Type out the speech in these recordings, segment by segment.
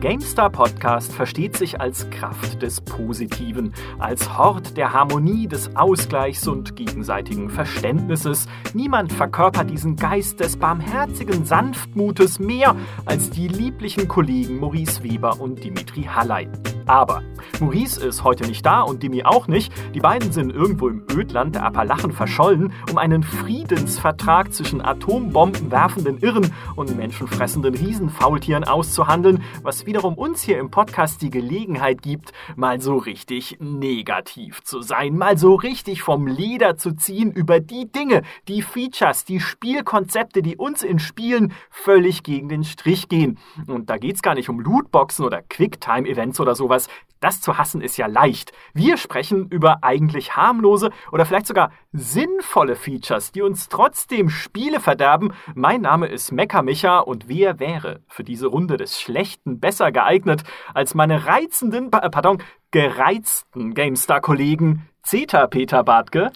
GameStar Podcast versteht sich als Kraft des Positiven, als Hort der Harmonie, des Ausgleichs und gegenseitigen Verständnisses. Niemand verkörpert diesen Geist des barmherzigen Sanftmutes mehr als die lieblichen Kollegen Maurice Weber und Dimitri Halley. Aber Maurice ist heute nicht da und Dimi auch nicht. Die beiden sind irgendwo im Ödland der Appalachen verschollen, um einen Friedensvertrag zwischen atombombenwerfenden Irren und menschenfressenden Riesenfaultieren auszuhandeln, was wiederum uns hier im Podcast die Gelegenheit gibt, mal so richtig negativ zu sein, mal so richtig vom Leder zu ziehen über die Dinge, die Features, die Spielkonzepte, die uns in Spielen völlig gegen den Strich gehen. Und da geht's gar nicht um Lootboxen oder Quicktime-Events oder sowas, sowas, das zu hassen ist ja leicht. Wir sprechen über eigentlich harmlose oder vielleicht sogar sinnvolle Features, die uns trotzdem Spiele verderben. Mein Name ist Mecha Micha und wer wäre für diese Runde des Schlechten besser geeignet als meine reizenden, äh, pardon, gereizten GameStar-Kollegen Zeta Peter Bartke.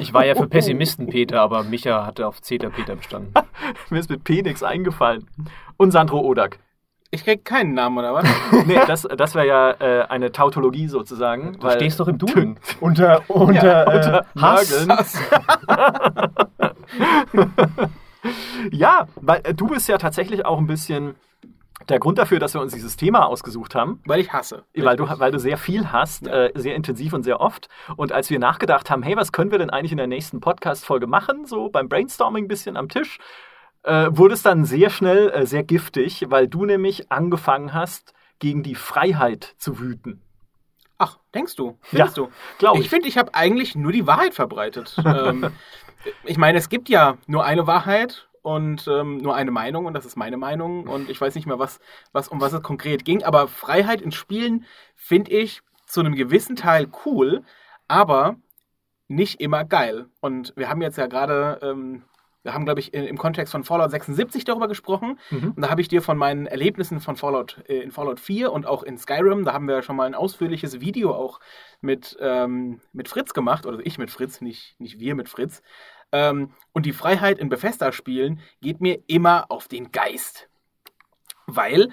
Ich war ja für Pessimisten Peter, aber Micha hatte auf Zeta Peter bestanden. Mir ist mit P nix eingefallen. Und Sandro Odak. Ich krieg keinen Namen, oder was? nee, das, das wäre ja äh, eine Tautologie sozusagen. Du stehst doch im Duden. unter unter, ja, unter äh, Hass. Hass. ja, weil äh, du bist ja tatsächlich auch ein bisschen der Grund dafür, dass wir uns dieses Thema ausgesucht haben. Weil ich hasse. Weil du, weil du sehr viel hast, ja. äh, sehr intensiv und sehr oft. Und als wir nachgedacht haben, hey, was können wir denn eigentlich in der nächsten Podcast-Folge machen, so beim Brainstorming ein bisschen am Tisch, äh, wurde es dann sehr schnell äh, sehr giftig, weil du nämlich angefangen hast, gegen die Freiheit zu wüten. Ach, denkst du? Findest ja, du? Glaube ich. Ich finde, ich habe eigentlich nur die Wahrheit verbreitet. ähm, ich meine, es gibt ja nur eine Wahrheit und ähm, nur eine Meinung und das ist meine Meinung und ich weiß nicht mehr, was, was, um was es konkret ging, aber Freiheit in Spielen finde ich zu einem gewissen Teil cool, aber nicht immer geil. Und wir haben jetzt ja gerade ähm, wir haben, glaube ich, im Kontext von Fallout 76 darüber gesprochen. Mhm. Und da habe ich dir von meinen Erlebnissen von Fallout äh, in Fallout 4 und auch in Skyrim, da haben wir schon mal ein ausführliches Video auch mit, ähm, mit Fritz gemacht, oder ich mit Fritz, nicht, nicht wir mit Fritz. Ähm, und die Freiheit in Bethesda-Spielen geht mir immer auf den Geist. Weil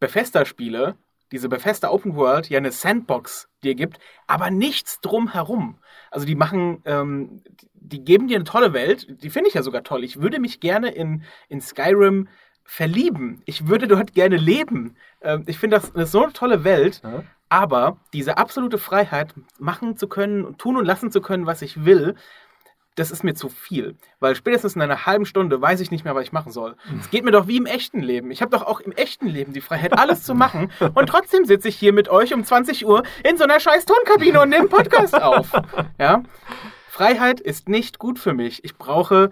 Bethesda-Spiele, diese Bethesda Open World, ja eine Sandbox dir gibt, aber nichts drumherum. Also die machen, ähm, die geben dir eine tolle Welt, die finde ich ja sogar toll. Ich würde mich gerne in, in Skyrim verlieben. Ich würde dort gerne leben. Ähm, ich finde das eine so eine tolle Welt. Ja. Aber diese absolute Freiheit, machen zu können, tun und lassen zu können, was ich will, das ist mir zu viel. Weil spätestens in einer halben Stunde weiß ich nicht mehr, was ich machen soll. Es geht mir doch wie im echten Leben. Ich habe doch auch im echten Leben die Freiheit, alles zu machen. Und trotzdem sitze ich hier mit euch um 20 Uhr in so einer scheiß Tonkabine und nehme Podcast auf. Ja? Freiheit ist nicht gut für mich. Ich brauche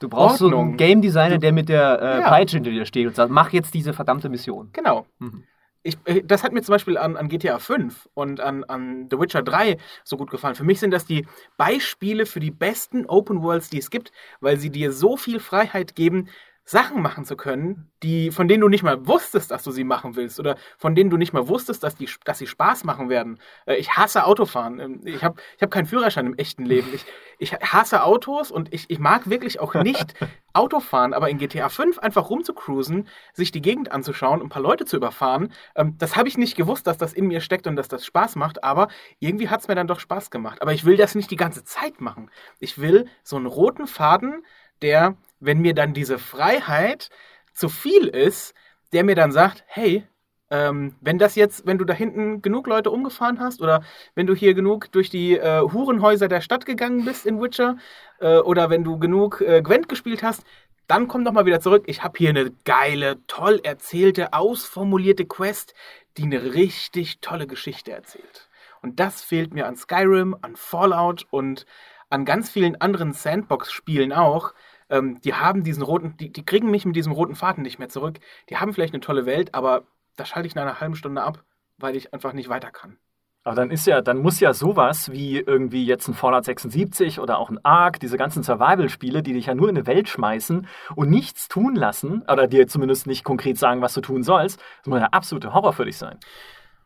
Du brauchst Ordnung. so einen Game Designer, der mit der äh, ja. Peitsche hinter dir steht und sagt, mach jetzt diese verdammte Mission. Genau. Mhm ich, äh, das hat mir zum Beispiel an, an GTA 5 und an, an The Witcher 3 so gut gefallen. Für mich sind das die Beispiele für die besten Open Worlds, die es gibt, weil sie dir so viel Freiheit geben, Sachen machen zu können, die, von denen du nicht mal wusstest, dass du sie machen willst oder von denen du nicht mal wusstest, dass, die, dass sie Spaß machen werden. Äh, ich hasse Autofahren. Ähm, ich habe ich hab keinen Führerschein im echten Leben. Ich, ich hasse Autos und ich, ich mag wirklich auch nicht Autofahren, aber in GTA 5 einfach rumzucruisen, sich die Gegend anzuschauen und ein paar Leute zu überfahren, ähm, das habe ich nicht gewusst, dass das in mir steckt und dass das Spaß macht, aber irgendwie hat es mir dann doch Spaß gemacht. Aber ich will das nicht die ganze Zeit machen. Ich will so einen roten Faden, der wenn mir dann diese Freiheit zu viel ist, der mir dann sagt, hey, ähm, wenn das jetzt, wenn du da hinten genug Leute umgefahren hast oder wenn du hier genug durch die äh, Hurenhäuser der Stadt gegangen bist in Witcher äh, oder wenn du genug äh, Gwent gespielt hast, dann komm doch mal wieder zurück. Ich habe hier eine geile, toll erzählte, ausformulierte Quest, die eine richtig tolle Geschichte erzählt. Und das fehlt mir an Skyrim, an Fallout und an ganz vielen anderen Sandbox-Spielen auch, ähm, die haben diesen roten, die, die kriegen mich mit diesem roten Faden nicht mehr zurück. Die haben vielleicht eine tolle Welt, aber da schalte ich nach einer halben Stunde ab, weil ich einfach nicht weiter kann. Aber dann ist ja, dann muss ja sowas wie irgendwie jetzt ein Fallout 76 oder auch ein Ark, diese ganzen Survival-Spiele, die dich ja nur in eine Welt schmeißen und nichts tun lassen, oder dir zumindest nicht konkret sagen, was du tun sollst, das muss ja absolute Horror für dich sein.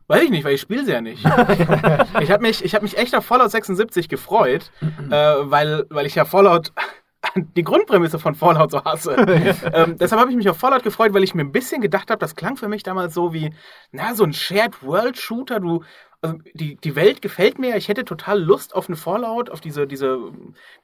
Weiß ich nicht, weil ich spiele sie ja nicht. ich habe mich, hab mich echt auf Fallout 76 gefreut, äh, weil, weil ich ja Fallout die Grundprämisse von Fallout so hasse. ähm, deshalb habe ich mich auf Fallout gefreut, weil ich mir ein bisschen gedacht habe, das klang für mich damals so wie, na, so ein Shared World Shooter. Du, also die, die Welt gefällt mir. Ich hätte total Lust auf einen Fallout, auf diese, diese,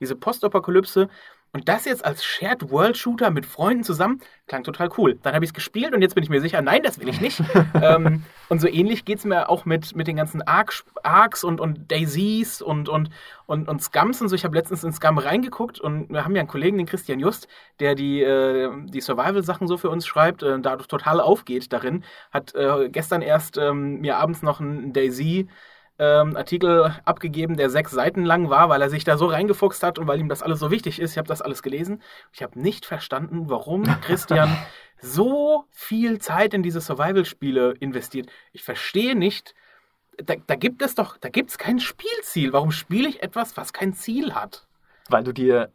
diese Postapokalypse. Und das jetzt als Shared World Shooter mit Freunden zusammen, klang total cool. Dann habe ich es gespielt und jetzt bin ich mir sicher, nein, das will ich nicht. ähm, und so ähnlich geht es mir auch mit, mit den ganzen Arcs, Arcs und, und Daisies und, und, und, und Scums und so. Ich habe letztens in Scum reingeguckt und wir haben ja einen Kollegen, den Christian Just, der die, äh, die Survival-Sachen so für uns schreibt, äh, da total aufgeht darin. Hat äh, gestern erst ähm, mir abends noch ein Daisy ähm, Artikel abgegeben, der sechs Seiten lang war, weil er sich da so reingefuchst hat und weil ihm das alles so wichtig ist. Ich habe das alles gelesen. Ich habe nicht verstanden, warum Christian so viel Zeit in diese Survival-Spiele investiert. Ich verstehe nicht. Da, da gibt es doch, da gibt es kein Spielziel. Warum spiele ich etwas, was kein Ziel hat? Weil du dir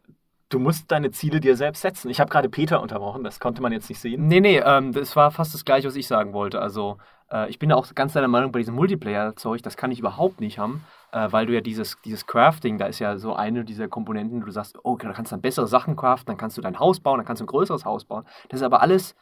Du musst deine Ziele dir selbst setzen. Ich habe gerade Peter unterbrochen, das konnte man jetzt nicht sehen. Nee, nee, ähm, das war fast das gleiche, was ich sagen wollte. Also, äh, ich bin auch ganz deiner Meinung bei diesem Multiplayer-Zeug, das kann ich überhaupt nicht haben, äh, weil du ja dieses, dieses Crafting, da ist ja so eine dieser Komponenten, du sagst, oh, da kannst du dann bessere Sachen craften, dann kannst du dein Haus bauen, dann kannst du ein größeres Haus bauen. Das ist aber alles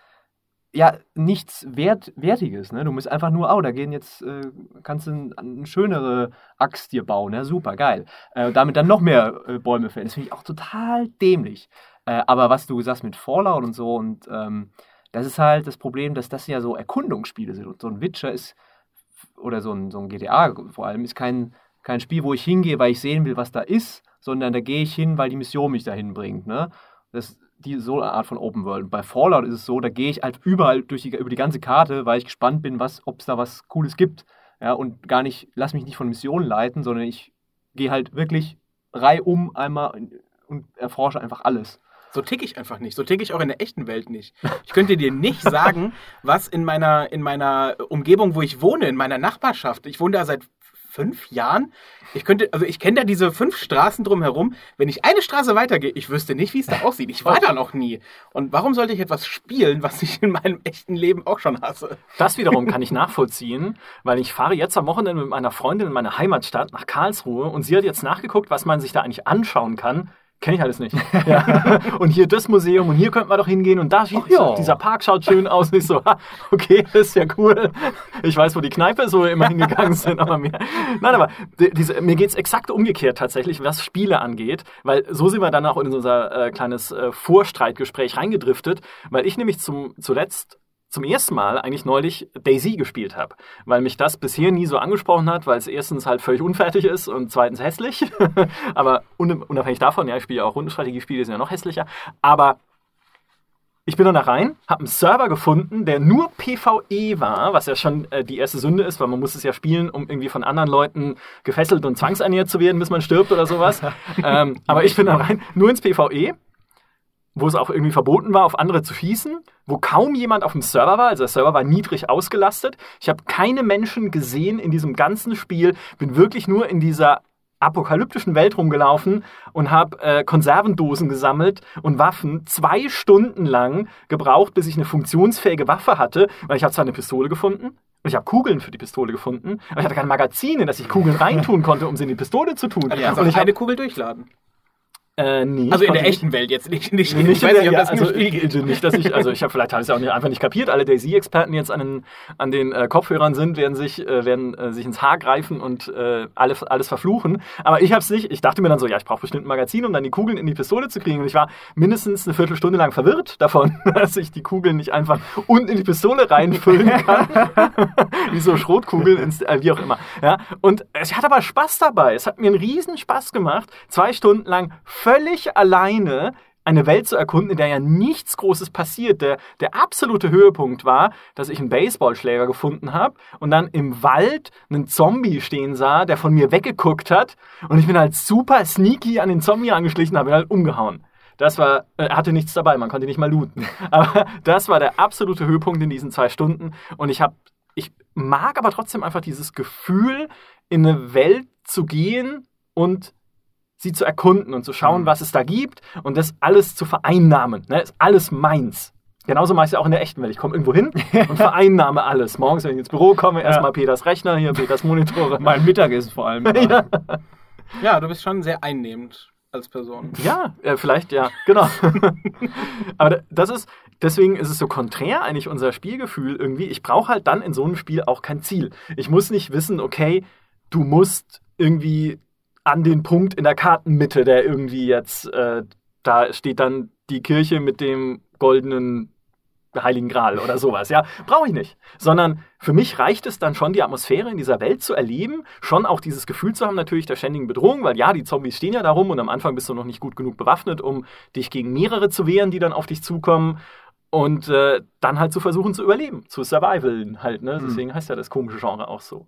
ja nichts Wert, Wertiges. Ne? Du musst einfach nur, oh, da gehen jetzt, äh, kannst du eine schönere Axt dir bauen. Ja, super, geil. Äh, damit dann noch mehr äh, Bäume fällen. Das finde ich auch total dämlich. Äh, aber was du sagst mit Fallout und so, und ähm, das ist halt das Problem, dass das ja so Erkundungsspiele sind. Und so ein Witcher ist, oder so ein, so ein GTA vor allem, ist kein, kein Spiel, wo ich hingehe, weil ich sehen will, was da ist, sondern da gehe ich hin, weil die Mission mich dahin bringt. Ne? Das, die so eine Art von Open World. Bei Fallout ist es so, da gehe ich halt überall durch die, über die ganze Karte, weil ich gespannt bin, ob es da was Cooles gibt. Ja, und gar nicht, lass mich nicht von Missionen leiten, sondern ich gehe halt wirklich reihum einmal und erforsche einfach alles. So tick ich einfach nicht. So tick ich auch in der echten Welt nicht. Ich könnte dir nicht sagen, was in meiner, in meiner Umgebung, wo ich wohne, in meiner Nachbarschaft, ich wohne da seit fünf Jahren. Ich könnte, also ich kenne da diese fünf Straßen drumherum. Wenn ich eine Straße weitergehe, ich wüsste nicht, wie es da aussieht. Ich war da noch nie. Und warum sollte ich etwas spielen, was ich in meinem echten Leben auch schon hasse? Das wiederum kann ich nachvollziehen, weil ich fahre jetzt am Wochenende mit meiner Freundin in meine Heimatstadt nach Karlsruhe und sie hat jetzt nachgeguckt, was man sich da eigentlich anschauen kann. Kenne ich alles nicht. Ja. und hier das Museum und hier könnte man doch hingehen und da Ach, ja. dieser Park schaut schön aus. Und ich so, okay, das ist ja cool. Ich weiß, wo die Kneipe so immer hingegangen sind, aber mehr. Nein, aber diese, mir geht es exakt umgekehrt tatsächlich, was Spiele angeht, weil so sind wir dann auch in unser äh, kleines äh, Vorstreitgespräch reingedriftet, weil ich nämlich zum, zuletzt zum ersten Mal eigentlich neulich Daisy gespielt habe, weil mich das bisher nie so angesprochen hat, weil es erstens halt völlig unfertig ist und zweitens hässlich. aber unabhängig davon, ja, ich spiele ja auch Rundenstrategiespiele, die sind ja noch hässlicher. Aber ich bin dann da rein, habe einen Server gefunden, der nur PvE war, was ja schon äh, die erste Sünde ist, weil man muss es ja spielen, um irgendwie von anderen Leuten gefesselt und zwangsernährt zu werden, bis man stirbt oder sowas. ähm, aber ich bin da rein, nur ins PvE wo es auch irgendwie verboten war, auf andere zu schießen, wo kaum jemand auf dem Server war, also der Server war niedrig ausgelastet. Ich habe keine Menschen gesehen in diesem ganzen Spiel, bin wirklich nur in dieser apokalyptischen Welt rumgelaufen und habe äh, Konservendosen gesammelt und Waffen zwei Stunden lang gebraucht, bis ich eine funktionsfähige Waffe hatte, weil ich habe zwar eine Pistole gefunden und ich habe Kugeln für die Pistole gefunden, aber ich hatte kein Magazin, in das ich Kugeln reintun konnte, um sie in die Pistole zu tun. Also und ich eine Kugel durchladen. Äh, nee, also in der echten Welt jetzt nicht. nicht, nicht ich weiß nicht, ob das also, ich, nicht, dass ich, also ich habe vielleicht habe es auch nicht, einfach nicht kapiert. Alle Daisy-Experten, die jetzt an den, an den äh, Kopfhörern sind, werden sich, äh, werden äh, sich ins Haar greifen und äh, alles, alles verfluchen. Aber ich habe es nicht. Ich dachte mir dann so, ja, ich brauche bestimmt ein Magazin, um dann die Kugeln in die Pistole zu kriegen. Und ich war mindestens eine Viertelstunde lang verwirrt davon, dass ich die Kugeln nicht einfach unten in die Pistole reinfüllen kann, wie so Schrotkugeln, ins, äh, wie auch immer. Ja, und ich hatte aber Spaß dabei. Es hat mir einen riesen Spaß gemacht, zwei Stunden lang völlig alleine eine Welt zu erkunden, in der ja nichts Großes passiert. Der, der absolute Höhepunkt war, dass ich einen Baseballschläger gefunden habe und dann im Wald einen Zombie stehen sah, der von mir weggeguckt hat. Und ich bin halt super sneaky an den Zombie angeschlichen und habe ihn halt umgehauen. Das war, er hatte nichts dabei, man konnte nicht mal looten. Aber das war der absolute Höhepunkt in diesen zwei Stunden. Und ich habe, ich mag aber trotzdem einfach dieses Gefühl, in eine Welt zu gehen und sie zu erkunden und zu schauen, mhm. was es da gibt und das alles zu vereinnahmen. Ne? Ist alles meins. Genauso mache ich es ja auch in der echten Welt. Ich komme irgendwo hin und vereinnahme alles. Morgens, wenn ich ins Büro komme, erstmal ja. Peters Rechner, hier Peters Monitore. mein Mittagessen vor allem. ja. ja, du bist schon sehr einnehmend. als Person. Ja, äh, vielleicht ja, genau. Aber das ist, deswegen ist es so konträr eigentlich unser Spielgefühl irgendwie. Ich brauche halt dann in so einem Spiel auch kein Ziel. Ich muss nicht wissen, okay, du musst irgendwie an den Punkt in der Kartenmitte, der irgendwie jetzt, äh, da steht dann die Kirche mit dem goldenen Heiligen Gral oder sowas, ja, brauche ich nicht. Sondern für mich reicht es dann schon, die Atmosphäre in dieser Welt zu erleben, schon auch dieses Gefühl zu haben, natürlich der ständigen Bedrohung, weil ja, die Zombies stehen ja da rum und am Anfang bist du noch nicht gut genug bewaffnet, um dich gegen mehrere zu wehren, die dann auf dich zukommen. Und äh, dann halt zu versuchen zu überleben, zu survivalen halt, ne? Mhm. Deswegen heißt ja das komische Genre auch so.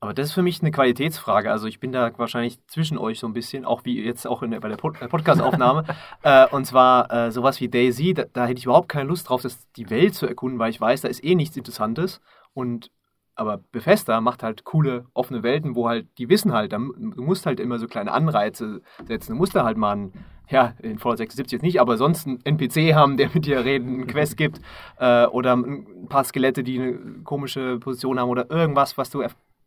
Aber das ist für mich eine Qualitätsfrage. Also ich bin da wahrscheinlich zwischen euch so ein bisschen, auch wie jetzt auch in der, bei der Pod äh, Podcast-Aufnahme. äh, und zwar äh, sowas wie Daisy, da, da, hätte ich überhaupt keine Lust drauf, das, die Welt zu erkunden, weil ich weiß, da ist eh nichts Interessantes. Und aber Bethesda macht halt coole, offene Welten, wo halt, die wissen halt, du musst halt immer so kleine Anreize setzen. Du musst da halt mal einen, ja, in Fallout 76 jetzt nicht, aber sonst einen NPC haben, der mit dir reden, einen Quest gibt, äh, oder ein paar Skelette, die eine komische Position haben oder irgendwas, was du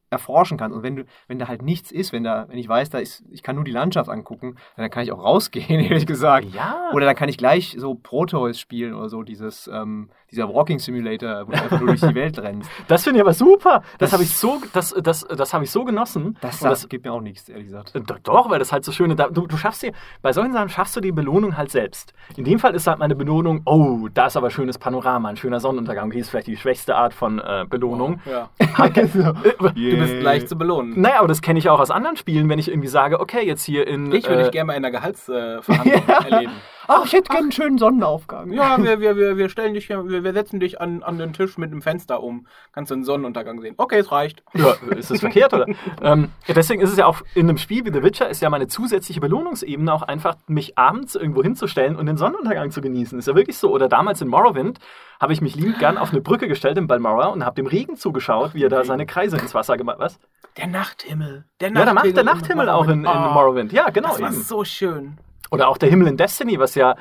erforschen kann. Und wenn du, wenn da halt nichts ist, wenn da, wenn ich weiß, da ist, ich kann nur die Landschaft angucken, dann kann ich auch rausgehen, ehrlich gesagt. Ja. Oder dann kann ich gleich so Proteus spielen oder so, dieses, ähm, dieser Walking Simulator, wo du einfach nur durch die Welt rennst. Das finde ich aber super. Das, das habe ich so, das, das, das habe ich so genossen. Das, das gibt mir auch nichts, ehrlich gesagt. Äh, doch, weil das halt so schön ist. Du, du schaffst dir, bei solchen Sachen schaffst du die Belohnung halt selbst. In dem Fall ist halt meine Belohnung, oh, da ist aber schönes Panorama, ein schöner Sonnenuntergang. Okay, ist vielleicht die schwächste Art von äh, Belohnung. Oh, ja. du bist leicht zu belohnen. Naja, aber das kenne ich auch aus anderen Spielen, wenn ich irgendwie sage, okay, jetzt hier in. Ich würde äh, dich gerne mal in einer Gehaltsverhandlung erleben. Ach, ich hätte gerne einen schönen Sonnenaufgang. Ja, wir, wir, wir, wir stellen dich hier, wir, wir setzen dich an, an den Tisch mit einem Fenster um. Kannst du einen Sonnenuntergang sehen. Okay, es reicht. Ja, ist das verkehrt, oder? ähm, deswegen ist es ja auch in einem Spiel wie The Witcher ist ja meine zusätzliche Belohnungsebene auch einfach, mich abends irgendwo hinzustellen und den Sonnenuntergang zu genießen. Ist ja wirklich so. Oder damals in Morrowind habe ich mich liebend gern auf eine Brücke gestellt in Balmora und habe dem Regen zugeschaut, wie er da seine Kreise ins Wasser gemacht hat. Was? Der Nachthimmel. Der Nachthimmel. Ja, da macht der Nachthimmel auch in, in oh, Morrowind. Ja, genau. Das war eben. so schön. Oder auch der Himmel in Destiny, was ja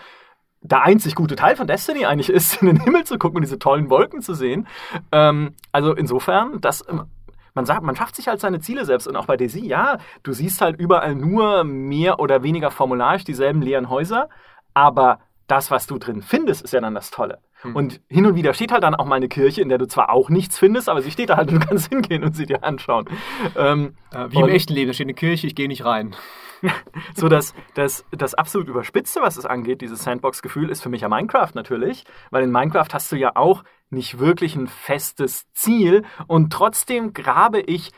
der einzig gute Teil von Destiny eigentlich ist, in den Himmel zu gucken und diese tollen Wolken zu sehen. Ähm, also insofern, das, ähm, man sagt, man schafft sich halt seine Ziele selbst und auch bei Daisy, ja, du siehst halt überall nur mehr oder weniger formularisch dieselben leeren Häuser, aber das, was du drin findest, ist ja dann das Tolle. Hm. Und hin und wieder steht halt dann auch mal eine Kirche, in der du zwar auch nichts findest, aber sie steht da halt und du kannst hingehen und sie dir anschauen. Ähm, äh, wie im echten Leben, da steht eine Kirche, ich gehe nicht rein. so das, das, das absolut Überspitzte, was es angeht, dieses Sandbox-Gefühl, ist für mich ja Minecraft natürlich, weil in Minecraft hast du ja auch nicht wirklich ein festes Ziel und trotzdem grabe ich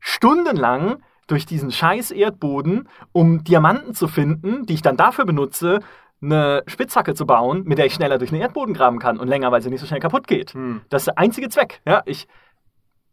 stundenlang durch diesen scheiß Erdboden, um Diamanten zu finden, die ich dann dafür benutze, eine Spitzhacke zu bauen, mit der ich schneller durch den Erdboden graben kann und länger, weil sie nicht so schnell kaputt geht. Hm. Das ist der einzige Zweck. Ja, ich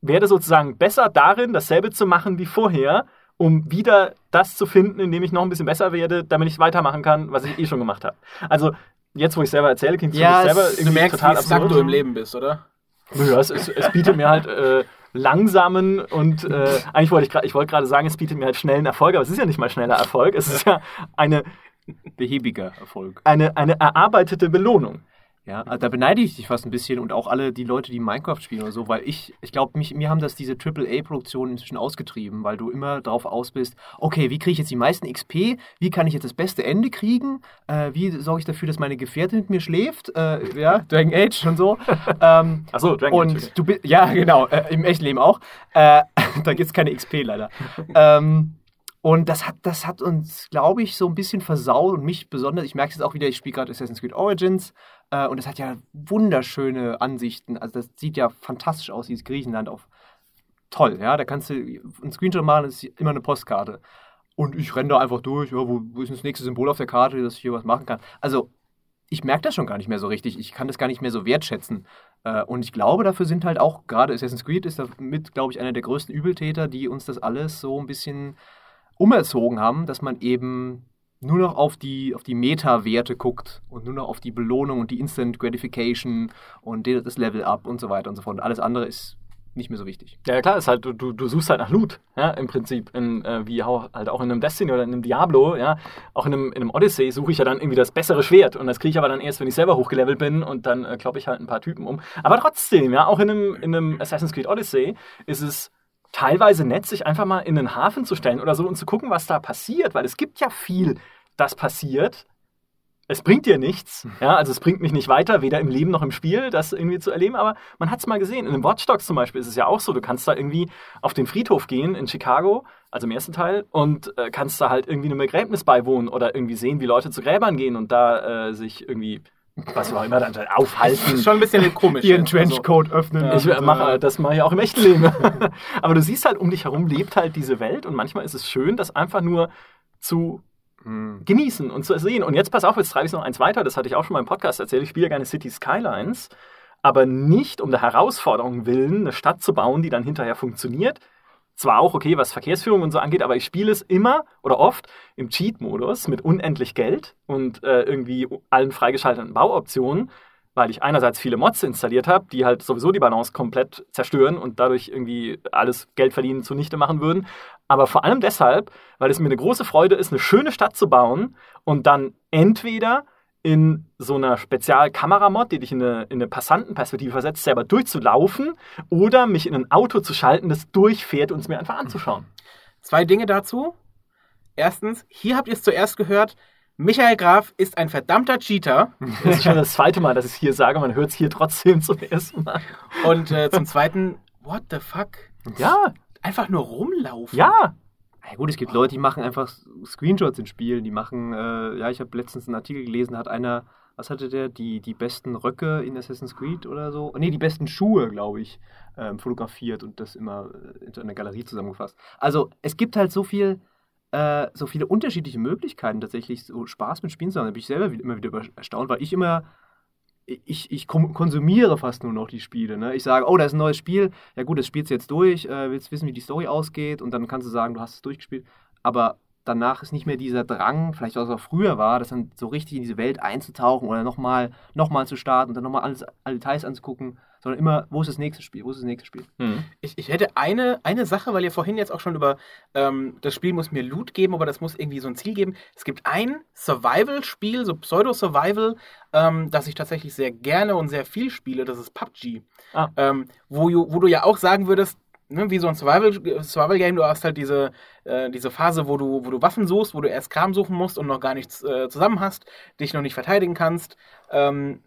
werde sozusagen besser darin, dasselbe zu machen wie vorher, um wieder das zu finden, indem ich noch ein bisschen besser werde, damit ich weitermachen kann, was ich eh schon gemacht habe. Also, jetzt, wo ich selber erzähle, klingt es ja, für mich selber irgendwie du merkst, total absurd. Du im Leben bist, oder? Ja, es, es, es bietet mir halt äh, langsamen und äh, eigentlich wollte ich gerade, ich wollte gerade sagen, es bietet mir halt schnellen Erfolg, aber es ist ja nicht mal schneller Erfolg, es ist ja eine behäbiger Erfolg. Eine, eine erarbeitete Belohnung. Ja, also da beneide ich dich fast ein bisschen und auch alle die Leute, die Minecraft spielen oder so, weil ich, ich glaube, mir haben das diese AAA-Produktionen inzwischen ausgetrieben, weil du immer darauf aus bist, okay, wie kriege ich jetzt die meisten XP, wie kann ich jetzt das beste Ende kriegen, äh, wie sorge ich dafür, dass meine Gefährtin mit mir schläft, äh, ja, Dragon Age und so. ähm, Achso, Dragon und Age. Okay. Du bist, ja, genau, äh, im echten Leben auch. Äh, da gibt es keine XP leider. ähm, und das hat, das hat uns, glaube ich, so ein bisschen versaut und mich besonders. Ich merke es jetzt auch wieder, ich spiele gerade Assassin's Creed Origins äh, und es hat ja wunderschöne Ansichten. Also das sieht ja fantastisch aus, dieses Griechenland auf. Toll, ja. Da kannst du einen Screenshot machen, das ist immer eine Postkarte. Und ich renne da einfach durch, ja, wo, wo ist das nächste Symbol auf der Karte, dass ich hier was machen kann. Also, ich merke das schon gar nicht mehr so richtig. Ich kann das gar nicht mehr so wertschätzen. Äh, und ich glaube, dafür sind halt auch, gerade Assassin's Creed ist damit, glaube ich, einer der größten Übeltäter, die uns das alles so ein bisschen umerzogen haben, dass man eben nur noch auf die, auf die Meta-Werte guckt und nur noch auf die Belohnung und die Instant Gratification und das Level-Up und so weiter und so fort. Und alles andere ist nicht mehr so wichtig. Ja, klar, ist halt, du, du suchst halt nach Loot, ja, im Prinzip. In, äh, wie auch, halt auch in einem Destiny oder in einem Diablo, ja. Auch in einem, in einem Odyssey suche ich ja dann irgendwie das bessere Schwert. Und das kriege ich aber dann erst, wenn ich selber hochgelevelt bin und dann äh, kloppe ich halt ein paar Typen um. Aber trotzdem, ja, auch in einem, in einem Assassin's Creed Odyssey ist es teilweise nett, sich einfach mal in den Hafen zu stellen oder so und zu gucken, was da passiert, weil es gibt ja viel das passiert. Es bringt dir nichts, ja, also es bringt mich nicht weiter, weder im Leben noch im Spiel, das irgendwie zu erleben, aber man hat es mal gesehen. In den Watch Dogs zum Beispiel ist es ja auch so, du kannst da irgendwie auf den Friedhof gehen in Chicago, also im ersten Teil, und äh, kannst da halt irgendwie einem Begräbnis beiwohnen oder irgendwie sehen, wie Leute zu Gräbern gehen und da äh, sich irgendwie was auch immer dann aufhalten. Das ist schon ein bisschen komisch. Hier einen Trenchcoat also, öffnen. Ich mache das mache ich auch im echten Leben. Aber du siehst halt, um dich herum lebt halt diese Welt und manchmal ist es schön, das einfach nur zu hm. genießen und zu sehen. Und jetzt pass auf, jetzt treibe ich noch eins weiter, das hatte ich auch schon mal im Podcast erzählt. Ich spiele gerne City Skylines, aber nicht um der Herausforderung willen, eine Stadt zu bauen, die dann hinterher funktioniert, zwar auch okay, was Verkehrsführung und so angeht, aber ich spiele es immer oder oft im Cheat-Modus mit unendlich Geld und äh, irgendwie allen freigeschalteten Bauoptionen, weil ich einerseits viele Mods installiert habe, die halt sowieso die Balance komplett zerstören und dadurch irgendwie alles Geld verdienen zunichte machen würden. Aber vor allem deshalb, weil es mir eine große Freude ist, eine schöne Stadt zu bauen und dann entweder in so einer Spezialkameramod, die dich in eine, in eine Passantenperspektive versetzt, selber durchzulaufen oder mich in ein Auto zu schalten, das durchfährt und es mir einfach anzuschauen. Zwei Dinge dazu. Erstens, hier habt ihr es zuerst gehört, Michael Graf ist ein verdammter Cheater. Das ist schon das zweite Mal, dass ich es hier sage, man hört es hier trotzdem zum ersten Mal. Und äh, zum zweiten, what the fuck? Ja. Einfach nur rumlaufen. Ja. Ja gut, es gibt Leute, die machen einfach Screenshots in Spielen, die machen, äh, ja, ich habe letztens einen Artikel gelesen, hat einer, was hatte der, die, die besten Röcke in Assassin's Creed oder so, nee, die besten Schuhe, glaube ich, ähm, fotografiert und das immer äh, in einer Galerie zusammengefasst. Also es gibt halt so viel, äh, so viele unterschiedliche Möglichkeiten tatsächlich so Spaß mit Spielen zu haben. Da bin ich selber immer wieder erstaunt, weil ich immer ich, ich konsumiere fast nur noch die Spiele. Ne? Ich sage, oh, da ist ein neues Spiel. Ja gut, das spielst du jetzt durch, äh, willst wissen, wie die Story ausgeht und dann kannst du sagen, du hast es durchgespielt. Aber danach ist nicht mehr dieser Drang, vielleicht was auch früher war, das dann so richtig in diese Welt einzutauchen oder nochmal noch mal zu starten und dann nochmal alle Details anzugucken, sondern immer, wo ist das nächste Spiel, wo ist das nächste Spiel. Hm. Ich, ich hätte eine, eine Sache, weil ihr vorhin jetzt auch schon über ähm, das Spiel muss mir Loot geben, aber das muss irgendwie so ein Ziel geben. Es gibt ein Survival-Spiel, so Pseudo-Survival, ähm, das ich tatsächlich sehr gerne und sehr viel spiele, das ist PUBG. Ah. Ähm, wo, wo du ja auch sagen würdest, ne, wie so ein Survival-Game, Survival du hast halt diese, äh, diese Phase, wo du, wo du Waffen suchst, wo du erst Kram suchen musst und noch gar nichts äh, zusammen hast, dich noch nicht verteidigen kannst. Ähm,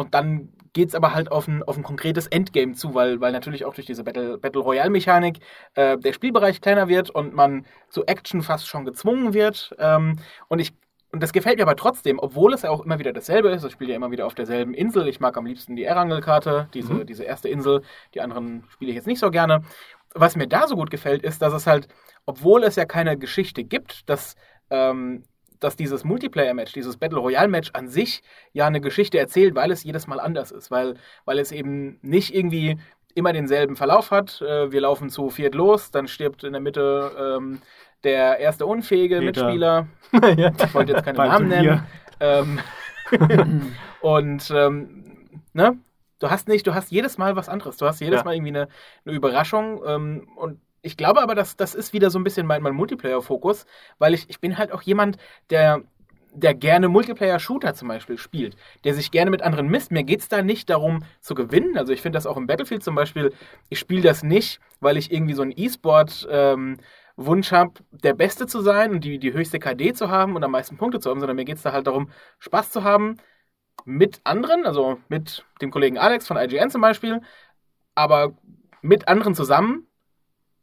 und dann geht es aber halt auf ein, auf ein konkretes Endgame zu, weil, weil natürlich auch durch diese Battle, Battle Royale-Mechanik äh, der Spielbereich kleiner wird und man zu Action fast schon gezwungen wird. Ähm, und ich und das gefällt mir aber trotzdem, obwohl es ja auch immer wieder dasselbe ist. Ich spiele ja immer wieder auf derselben Insel. Ich mag am liebsten die Erangel-Karte, diese, mhm. diese erste Insel. Die anderen spiele ich jetzt nicht so gerne. Was mir da so gut gefällt, ist, dass es halt, obwohl es ja keine Geschichte gibt, dass, ähm, dass dieses Multiplayer-Match, dieses Battle Royale-Match an sich ja eine Geschichte erzählt, weil es jedes Mal anders ist. Weil, weil es eben nicht irgendwie immer denselben Verlauf hat. Äh, wir laufen zu viert los, dann stirbt in der Mitte ähm, der erste unfähige Peter. Mitspieler. Ich wollte jetzt keine Namen nennen. Ähm, und ähm, ne? Du hast nicht, du hast jedes Mal was anderes. Du hast jedes ja. Mal irgendwie eine, eine Überraschung. Ähm, und ich glaube aber, dass das ist wieder so ein bisschen mein, mein Multiplayer-Fokus, weil ich, ich bin halt auch jemand, der der gerne Multiplayer-Shooter zum Beispiel spielt, der sich gerne mit anderen misst. Mir geht es da nicht darum zu gewinnen. Also ich finde das auch im Battlefield zum Beispiel, ich spiele das nicht, weil ich irgendwie so ein E-Sport ähm, Wunsch habe, der Beste zu sein und die, die höchste KD zu haben und am meisten Punkte zu haben, sondern mir geht es da halt darum, Spaß zu haben mit anderen, also mit dem Kollegen Alex von IGN zum Beispiel, aber mit anderen zusammen,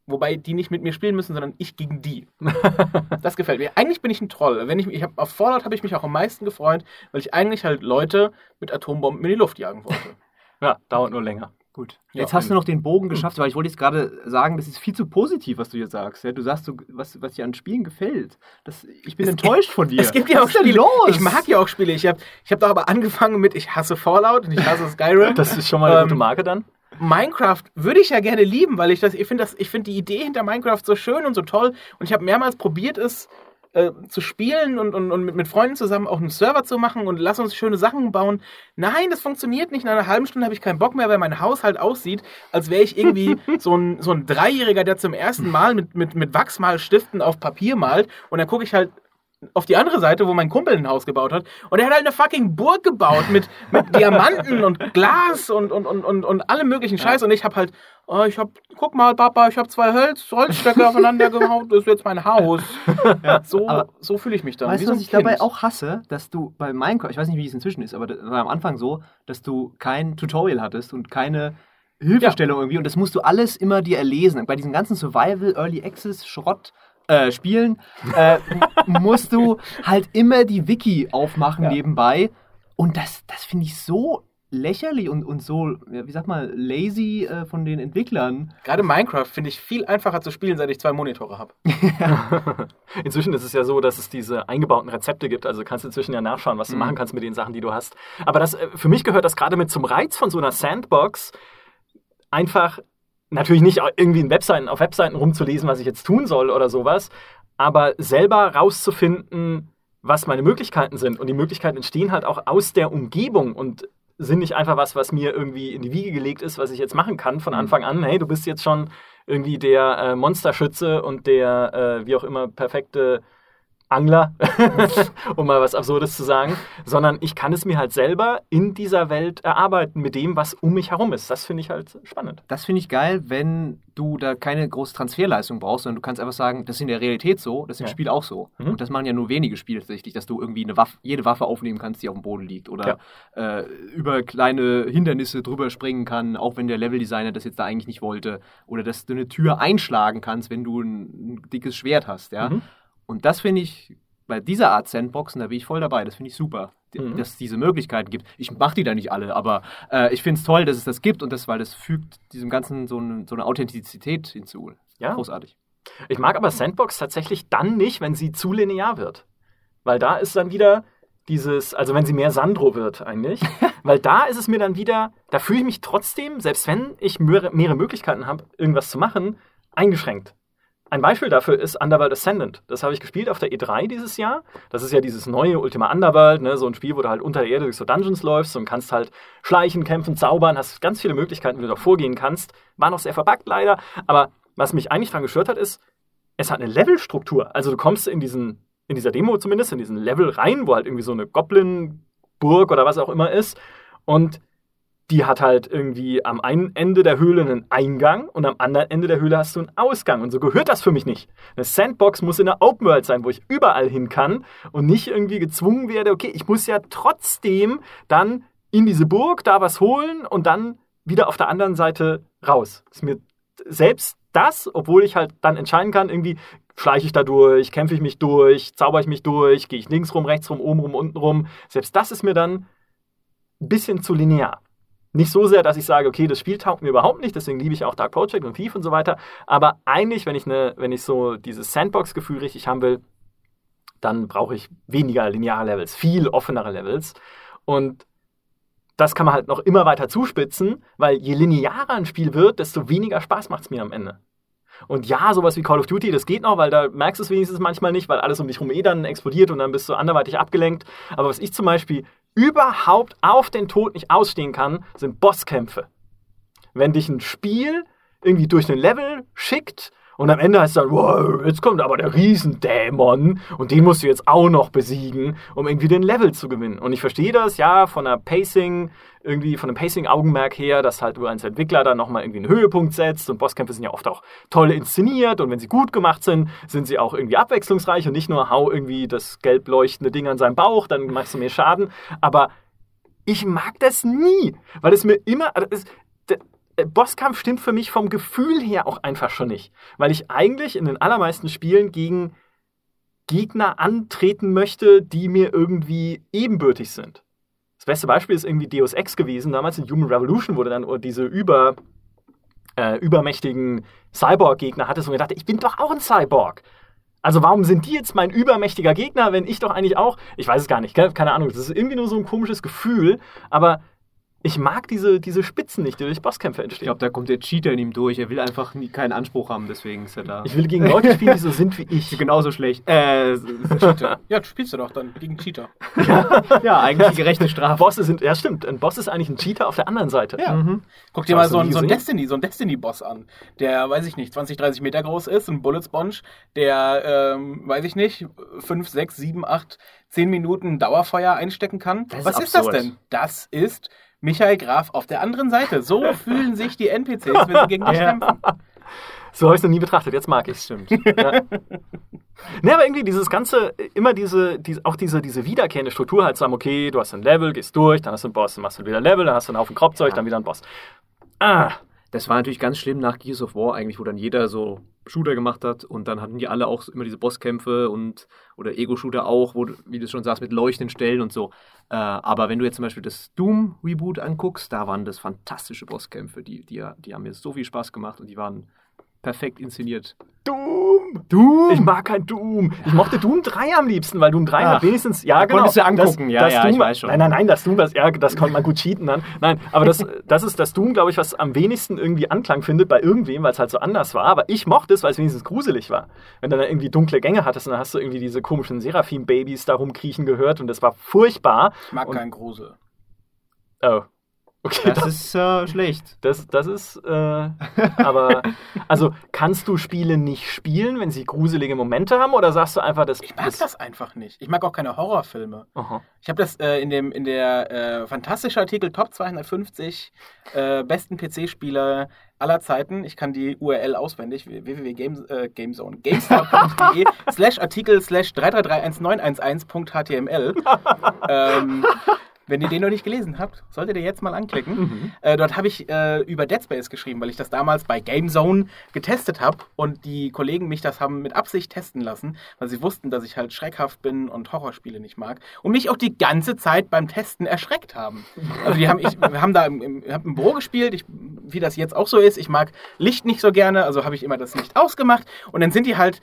wobei die nicht mit mir spielen müssen, sondern ich gegen die. das gefällt mir. Eigentlich bin ich ein Troll. Wenn ich, ich hab, auf Fallout habe ich mich auch am meisten gefreut, weil ich eigentlich halt Leute mit Atombomben in die Luft jagen wollte. Ja, dauert nur länger. Gut. Jetzt ja, hast du noch den Bogen geschafft, weil ich wollte jetzt gerade sagen, das ist viel zu positiv, was du hier sagst. Ja? Du sagst, so, was, was dir an Spielen gefällt. Das, ich bin es enttäuscht von dir. Es gibt ja auch Spiele. Los? Ich mag ja auch Spiele. Ich habe ich hab da aber angefangen mit, ich hasse Fallout und ich hasse Skyrim. Das ist schon mal eine ähm, gute Marke dann. Minecraft würde ich ja gerne lieben, weil ich das, ich finde das, ich finde die Idee hinter Minecraft so schön und so toll. Und ich habe mehrmals probiert, es äh, zu spielen und, und, und mit, mit Freunden zusammen auch einen Server zu machen und lass uns schöne Sachen bauen. Nein, das funktioniert nicht. In einer halben Stunde habe ich keinen Bock mehr, weil mein Haus halt aussieht, als wäre ich irgendwie so ein, so ein Dreijähriger, der zum ersten Mal mit, mit, mit Wachsmalstiften auf Papier malt. Und dann gucke ich halt auf die andere Seite, wo mein Kumpel ein Haus gebaut hat. Und er hat halt eine fucking Burg gebaut mit, mit Diamanten und Glas und, und, und, und, und allem möglichen Scheiß. Und ich hab halt, oh, ich hab, guck mal, Papa, ich hab zwei Holz, Holzstöcke aufeinander gehauen, das ist jetzt mein Haus. Ja, so so fühle ich mich dann. Weißt du, was ich kind. dabei auch hasse? Dass du bei Minecraft, ich weiß nicht, wie es inzwischen ist, aber das war am Anfang so, dass du kein Tutorial hattest und keine Hilfestellung ja. irgendwie. Und das musst du alles immer dir erlesen. Bei diesem ganzen Survival, Early Access, Schrott, äh, Spielen, äh, musst du halt immer die Wiki aufmachen ja. nebenbei. Und das, das finde ich so lächerlich und, und so, wie sag mal, lazy äh, von den Entwicklern. Gerade Minecraft finde ich viel einfacher zu spielen, seit ich zwei Monitore habe. inzwischen ist es ja so, dass es diese eingebauten Rezepte gibt. Also kannst du inzwischen ja nachschauen, was du mhm. machen kannst mit den Sachen, die du hast. Aber das, äh, für mich gehört das gerade mit zum Reiz von so einer Sandbox, einfach natürlich nicht irgendwie in Webseiten, auf Webseiten rumzulesen, was ich jetzt tun soll oder sowas, aber selber rauszufinden, was meine Möglichkeiten sind. Und die Möglichkeiten entstehen halt auch aus der Umgebung und sind nicht einfach was, was mir irgendwie in die Wiege gelegt ist, was ich jetzt machen kann von mhm. Anfang an. Hey, du bist jetzt schon irgendwie der äh, Monsterschütze und der, äh, wie auch immer, perfekte Angler, um mal was Absurdes zu sagen, sondern ich kann es mir halt selber in dieser Welt erarbeiten mit dem, was um mich herum ist. Das finde ich halt spannend. Das finde ich geil, wenn du da keine große Transferleistung brauchst, sondern du kannst einfach sagen, das ist in der Realität so, das ist im ja. Spiel auch so. Mhm. Und das machen ja nur wenige Spiele tatsächlich, dass du irgendwie eine Waffe, jede Waffe aufnehmen kannst, die auf dem Boden liegt oder ja. äh, über kleine Hindernisse drüber springen kann, auch wenn der Leveldesigner das jetzt da eigentlich nicht wollte. Oder dass du eine Tür einschlagen kannst, wenn du ein, ein dickes Schwert hast, ja. Mhm. Und das finde ich bei dieser Art Sandboxen, da bin ich voll dabei. Das finde ich super, mhm. dass es diese Möglichkeiten gibt. Ich mache die da nicht alle, aber äh, ich finde es toll, dass es das gibt und das, weil das fügt diesem Ganzen so, ein, so eine Authentizität hinzu. Ja. Großartig. Ich mag aber Sandbox tatsächlich dann nicht, wenn sie zu linear wird. Weil da ist dann wieder dieses, also wenn sie mehr Sandro wird eigentlich, weil da ist es mir dann wieder, da fühle ich mich trotzdem, selbst wenn ich mehrere, mehrere Möglichkeiten habe, irgendwas zu machen, eingeschränkt. Ein Beispiel dafür ist Underworld Ascendant. Das habe ich gespielt auf der E3 dieses Jahr. Das ist ja dieses neue Ultima Underworld, ne? so ein Spiel, wo du halt unter der Erde durch so Dungeons läufst und kannst halt schleichen, kämpfen, zaubern, hast ganz viele Möglichkeiten, wie du da vorgehen kannst. War noch sehr verpackt leider, aber was mich eigentlich daran gestört hat, ist, es hat eine Levelstruktur. Also du kommst in diesen, in dieser Demo zumindest, in diesen Level rein, wo halt irgendwie so eine Goblin-Burg oder was auch immer ist. Und die hat halt irgendwie am einen Ende der Höhle einen Eingang und am anderen Ende der Höhle hast du einen Ausgang. Und so gehört das für mich nicht. Eine Sandbox muss in der Open World sein, wo ich überall hin kann und nicht irgendwie gezwungen werde, okay, ich muss ja trotzdem dann in diese Burg da was holen und dann wieder auf der anderen Seite raus. ist mir selbst das, obwohl ich halt dann entscheiden kann, irgendwie schleiche ich da durch, kämpfe ich mich durch, zauber ich mich durch, gehe ich links rum, rechts rum, oben rum, unten rum. Selbst das ist mir dann ein bisschen zu linear. Nicht so sehr, dass ich sage, okay, das Spiel taugt mir überhaupt nicht, deswegen liebe ich auch Dark Project und Thief und so weiter. Aber eigentlich, wenn ich, eine, wenn ich so dieses Sandbox-Gefühl richtig haben will, dann brauche ich weniger lineare Levels, viel offenere Levels. Und das kann man halt noch immer weiter zuspitzen, weil je linearer ein Spiel wird, desto weniger Spaß macht es mir am Ende. Und ja, sowas wie Call of Duty, das geht noch, weil da merkst du es wenigstens manchmal nicht, weil alles um dich herum eh dann explodiert und dann bist du anderweitig abgelenkt. Aber was ich zum Beispiel überhaupt auf den Tod nicht ausstehen kann, sind Bosskämpfe. Wenn dich ein Spiel irgendwie durch ein Level schickt und am Ende heißt es dann, wow, jetzt kommt aber der Riesendämon und den musst du jetzt auch noch besiegen, um irgendwie den Level zu gewinnen. Und ich verstehe das, ja, von der Pacing, irgendwie von einem Pacing-Augenmerk her, dass halt du als Entwickler dann nochmal irgendwie einen Höhepunkt setzt und Bosskämpfe sind ja oft auch toll inszeniert und wenn sie gut gemacht sind, sind sie auch irgendwie abwechslungsreich und nicht nur hau irgendwie das gelb leuchtende Ding an seinem Bauch, dann machst du mehr Schaden. Aber ich mag das nie, weil es mir immer, also es, äh, Bosskampf stimmt für mich vom Gefühl her auch einfach schon nicht. Weil ich eigentlich in den allermeisten Spielen gegen Gegner antreten möchte, die mir irgendwie ebenbürtig sind. Beste Beispiel ist irgendwie Deus Ex gewesen. Damals in Human Revolution, du dann diese über, äh, übermächtigen Cyborg-Gegner hattest und mir dachte, ich bin doch auch ein Cyborg. Also warum sind die jetzt mein übermächtiger Gegner, wenn ich doch eigentlich auch, ich weiß es gar nicht, keine Ahnung, das ist irgendwie nur so ein komisches Gefühl, aber ich mag diese, diese Spitzen nicht, die durch Bosskämpfe entstehen. Ich glaube, da kommt der Cheater in ihm durch. Er will einfach nie, keinen Anspruch haben, deswegen ist er da. Ich will gegen Leute spielen, die so sind wie ich. Genauso schlecht. Äh, ja, spielst du doch dann gegen Cheater. ja, ja, eigentlich gerechte Strafe. Bosse sind, ja stimmt, ein Boss ist eigentlich ein Cheater auf der anderen Seite. Ja. Mhm. Guck dir mal so, ein, so ein Destiny, so ein Destiny-Boss an, der, weiß ich nicht, 20, 30 Meter groß ist, ein Bullet Sponge, der, ähm, weiß ich nicht, 5, 6, 7, 8, 10 Minuten Dauerfeuer einstecken kann. Das Was ist, ist das denn? Das ist Michael Graf auf der anderen Seite. So fühlen sich die NPCs, wenn sie gegen dich kämpfen. So habe ich es noch nie betrachtet, jetzt mag ich es. Stimmt. Ja. ne, aber irgendwie dieses ganze, immer diese, diese, auch diese, diese wiederkehrende Struktur halt sagen, okay, du hast ein Level, gehst durch, dann hast du einen Boss, dann machst du wieder ein Level, dann hast du einen Haufen Kropfzeug, Ja. dann wieder ein Boss. Ah, Das war natürlich ganz schlimm nach Gears of War eigentlich, wo dann jeder so Shooter gemacht hat und dann hatten die alle auch immer diese Bosskämpfe und oder Ego-Shooter auch, wo, wie du schon sagst, mit leuchtenden Stellen und so. Äh, aber wenn du jetzt zum Beispiel das Doom-Reboot anguckst, da waren das fantastische Bosskämpfe. Die, die, die haben mir so viel Spaß gemacht und die waren perfekt inszeniert. Doom! Doom! Ich mag kein Doom. Ich mochte Doom 3 am liebsten, weil Doom 3 Ach, hat wenigstens, ja da genau. konntest du angucken, ja, ja, Doom, ich weiß schon. Nein, nein, nein, das Doom, das, ja, das konnte man gut cheaten dann. Nein, aber das, das ist das Doom, glaube ich, was am wenigsten irgendwie Anklang findet bei irgendwem, weil es halt so anders war. Aber ich mochte es, weil es wenigstens gruselig war. Wenn du dann irgendwie dunkle Gänge hattest und dann hast du irgendwie diese komischen Seraphim-Babys da rumkriechen gehört und das war furchtbar. Ich mag Und- keinen Grusel. Oh. Okay, Das ist äh, schlecht. Das, das ist, äh, aber, also kannst du Spiele nicht spielen, wenn sie gruselige Momente haben, oder sagst du einfach, das Ich mag das einfach nicht. Ich mag auch keine Horrorfilme. Aha. Ich habe das äh, in, dem, in der äh, fantastische Artikel Top 250 äh, besten PC-Spieler aller Zeiten. Ich kann die URL auswendig, www.gamezone, äh, Gamezone, gamestar.de slash Artikel slash 3331911.html. ähm, wenn ihr den noch nicht gelesen habt, solltet ihr jetzt mal anklicken. Mhm. Äh, dort habe ich äh, über Dead Space geschrieben, weil ich das damals bei Gamezone getestet habe und die Kollegen mich das haben mit Absicht testen lassen, weil sie wussten, dass ich halt schreckhaft bin und Horrorspiele nicht mag und mich auch die ganze Zeit beim Testen erschreckt haben. Also die haben, ich, wir haben da im, im, hab im Büro gespielt, ich, wie das jetzt auch so ist. Ich mag Licht nicht so gerne, also habe ich immer das Licht ausgemacht und dann sind die halt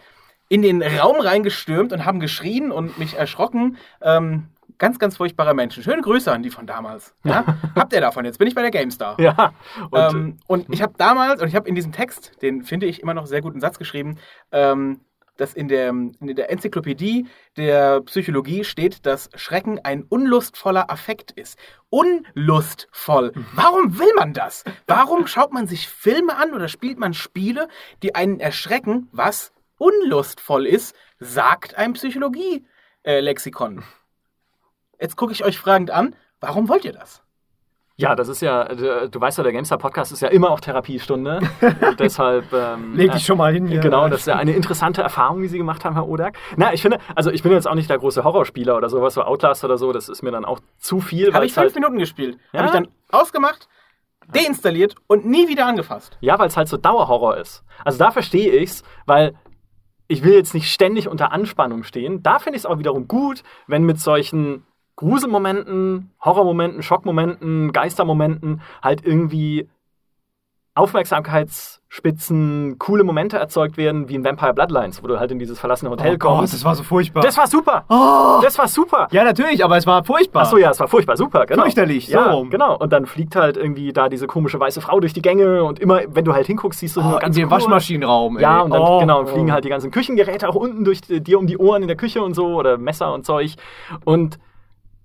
in den Raum reingestürmt und haben geschrien und mich erschrocken. Ähm, ganz, ganz furchtbare Menschen. Schöne Grüße an die von damals. Ja? Habt ihr davon? Jetzt bin ich bei der GameStar. Ja, und ähm, und ich habe damals, und ich habe in diesem Text, den finde ich immer noch sehr guten Satz geschrieben, ähm, dass in der, in der Enzyklopädie der Psychologie steht, dass Schrecken ein unlustvoller Affekt ist. Unlustvoll. Warum will man das? Warum schaut man sich Filme an oder spielt man Spiele, die einen erschrecken, was unlustvoll ist, sagt ein Psychologie-Lexikon. Jetzt gucke ich euch fragend an, warum wollt ihr das? ja, das ist ja, du, du weißt ja, der GameStar Podcast ist ja immer auch Therapiestunde. Und deshalb. Ähm, Leg dich schon mal hin hier. Genau, das ist ja eine interessante Erfahrung, die Sie gemacht haben, Herr Odak. Na, ich finde, also ich bin jetzt auch nicht der große Horrorspieler oder sowas, so Outlast oder so, das ist mir dann auch zu viel. Habe ich es fünf halt, Minuten gespielt. Ja? Habe ich dann ausgemacht, deinstalliert und nie wieder angefasst. Ja, weil es halt so Dauerhorror ist. Also da verstehe ich's, weil ich will jetzt nicht ständig unter Anspannung stehen. Da finde ich es auch wiederum gut, wenn mit solchen Gruselmomenten, Horrormomenten, Schockmomenten, Geistermomenten halt irgendwie Aufmerksamkeitsspitzen, coole Momente erzeugt werden, wie in Vampire Bloodlines, wo du halt in dieses verlassene Hotel Oh Gott, kommst. das war so furchtbar. Das war super! oh, Das war super! ja, natürlich, aber es war furchtbar. Achso, ja, es war furchtbar, super, genau. Fürchterlich, so ja, rum. genau. Und dann fliegt halt irgendwie da diese komische weiße Frau durch die Gänge und immer, wenn du halt hinguckst, siehst du Oh, in ganz den kurz. Waschmaschinenraum. Ey. Ja, und dann oh, genau, und fliegen halt die ganzen Küchengeräte auch unten durch die- dir um die Ohren in der Küche und so oder Messer und Zeug. Und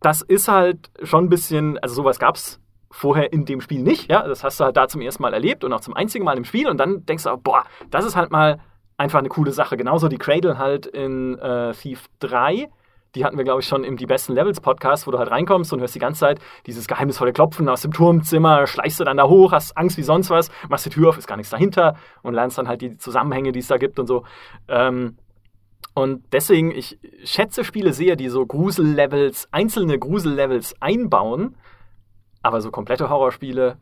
das ist halt schon ein bisschen, also sowas gab's vorher in dem Spiel nicht, ja, das hast du halt da zum ersten Mal erlebt und auch zum einzigen Mal im Spiel und dann denkst du auch, boah, das ist halt mal einfach eine coole Sache. Genauso die Cradle halt in äh, Thief 3. Die hatten wir, glaube ich, schon im Die besten Levels Podcast, wo du halt reinkommst und hörst die ganze Zeit dieses geheimnisvolle Klopfen aus dem Turmzimmer, schleichst du dann da hoch, hast Angst wie sonst was, machst die Tür auf, ist gar nichts dahinter und lernst dann halt die Zusammenhänge, die es da gibt und so. Ähm, und deswegen, ich schätze Spiele sehr, die so Grusellevels, einzelne Grusellevels einbauen, aber so komplette Horrorspiele,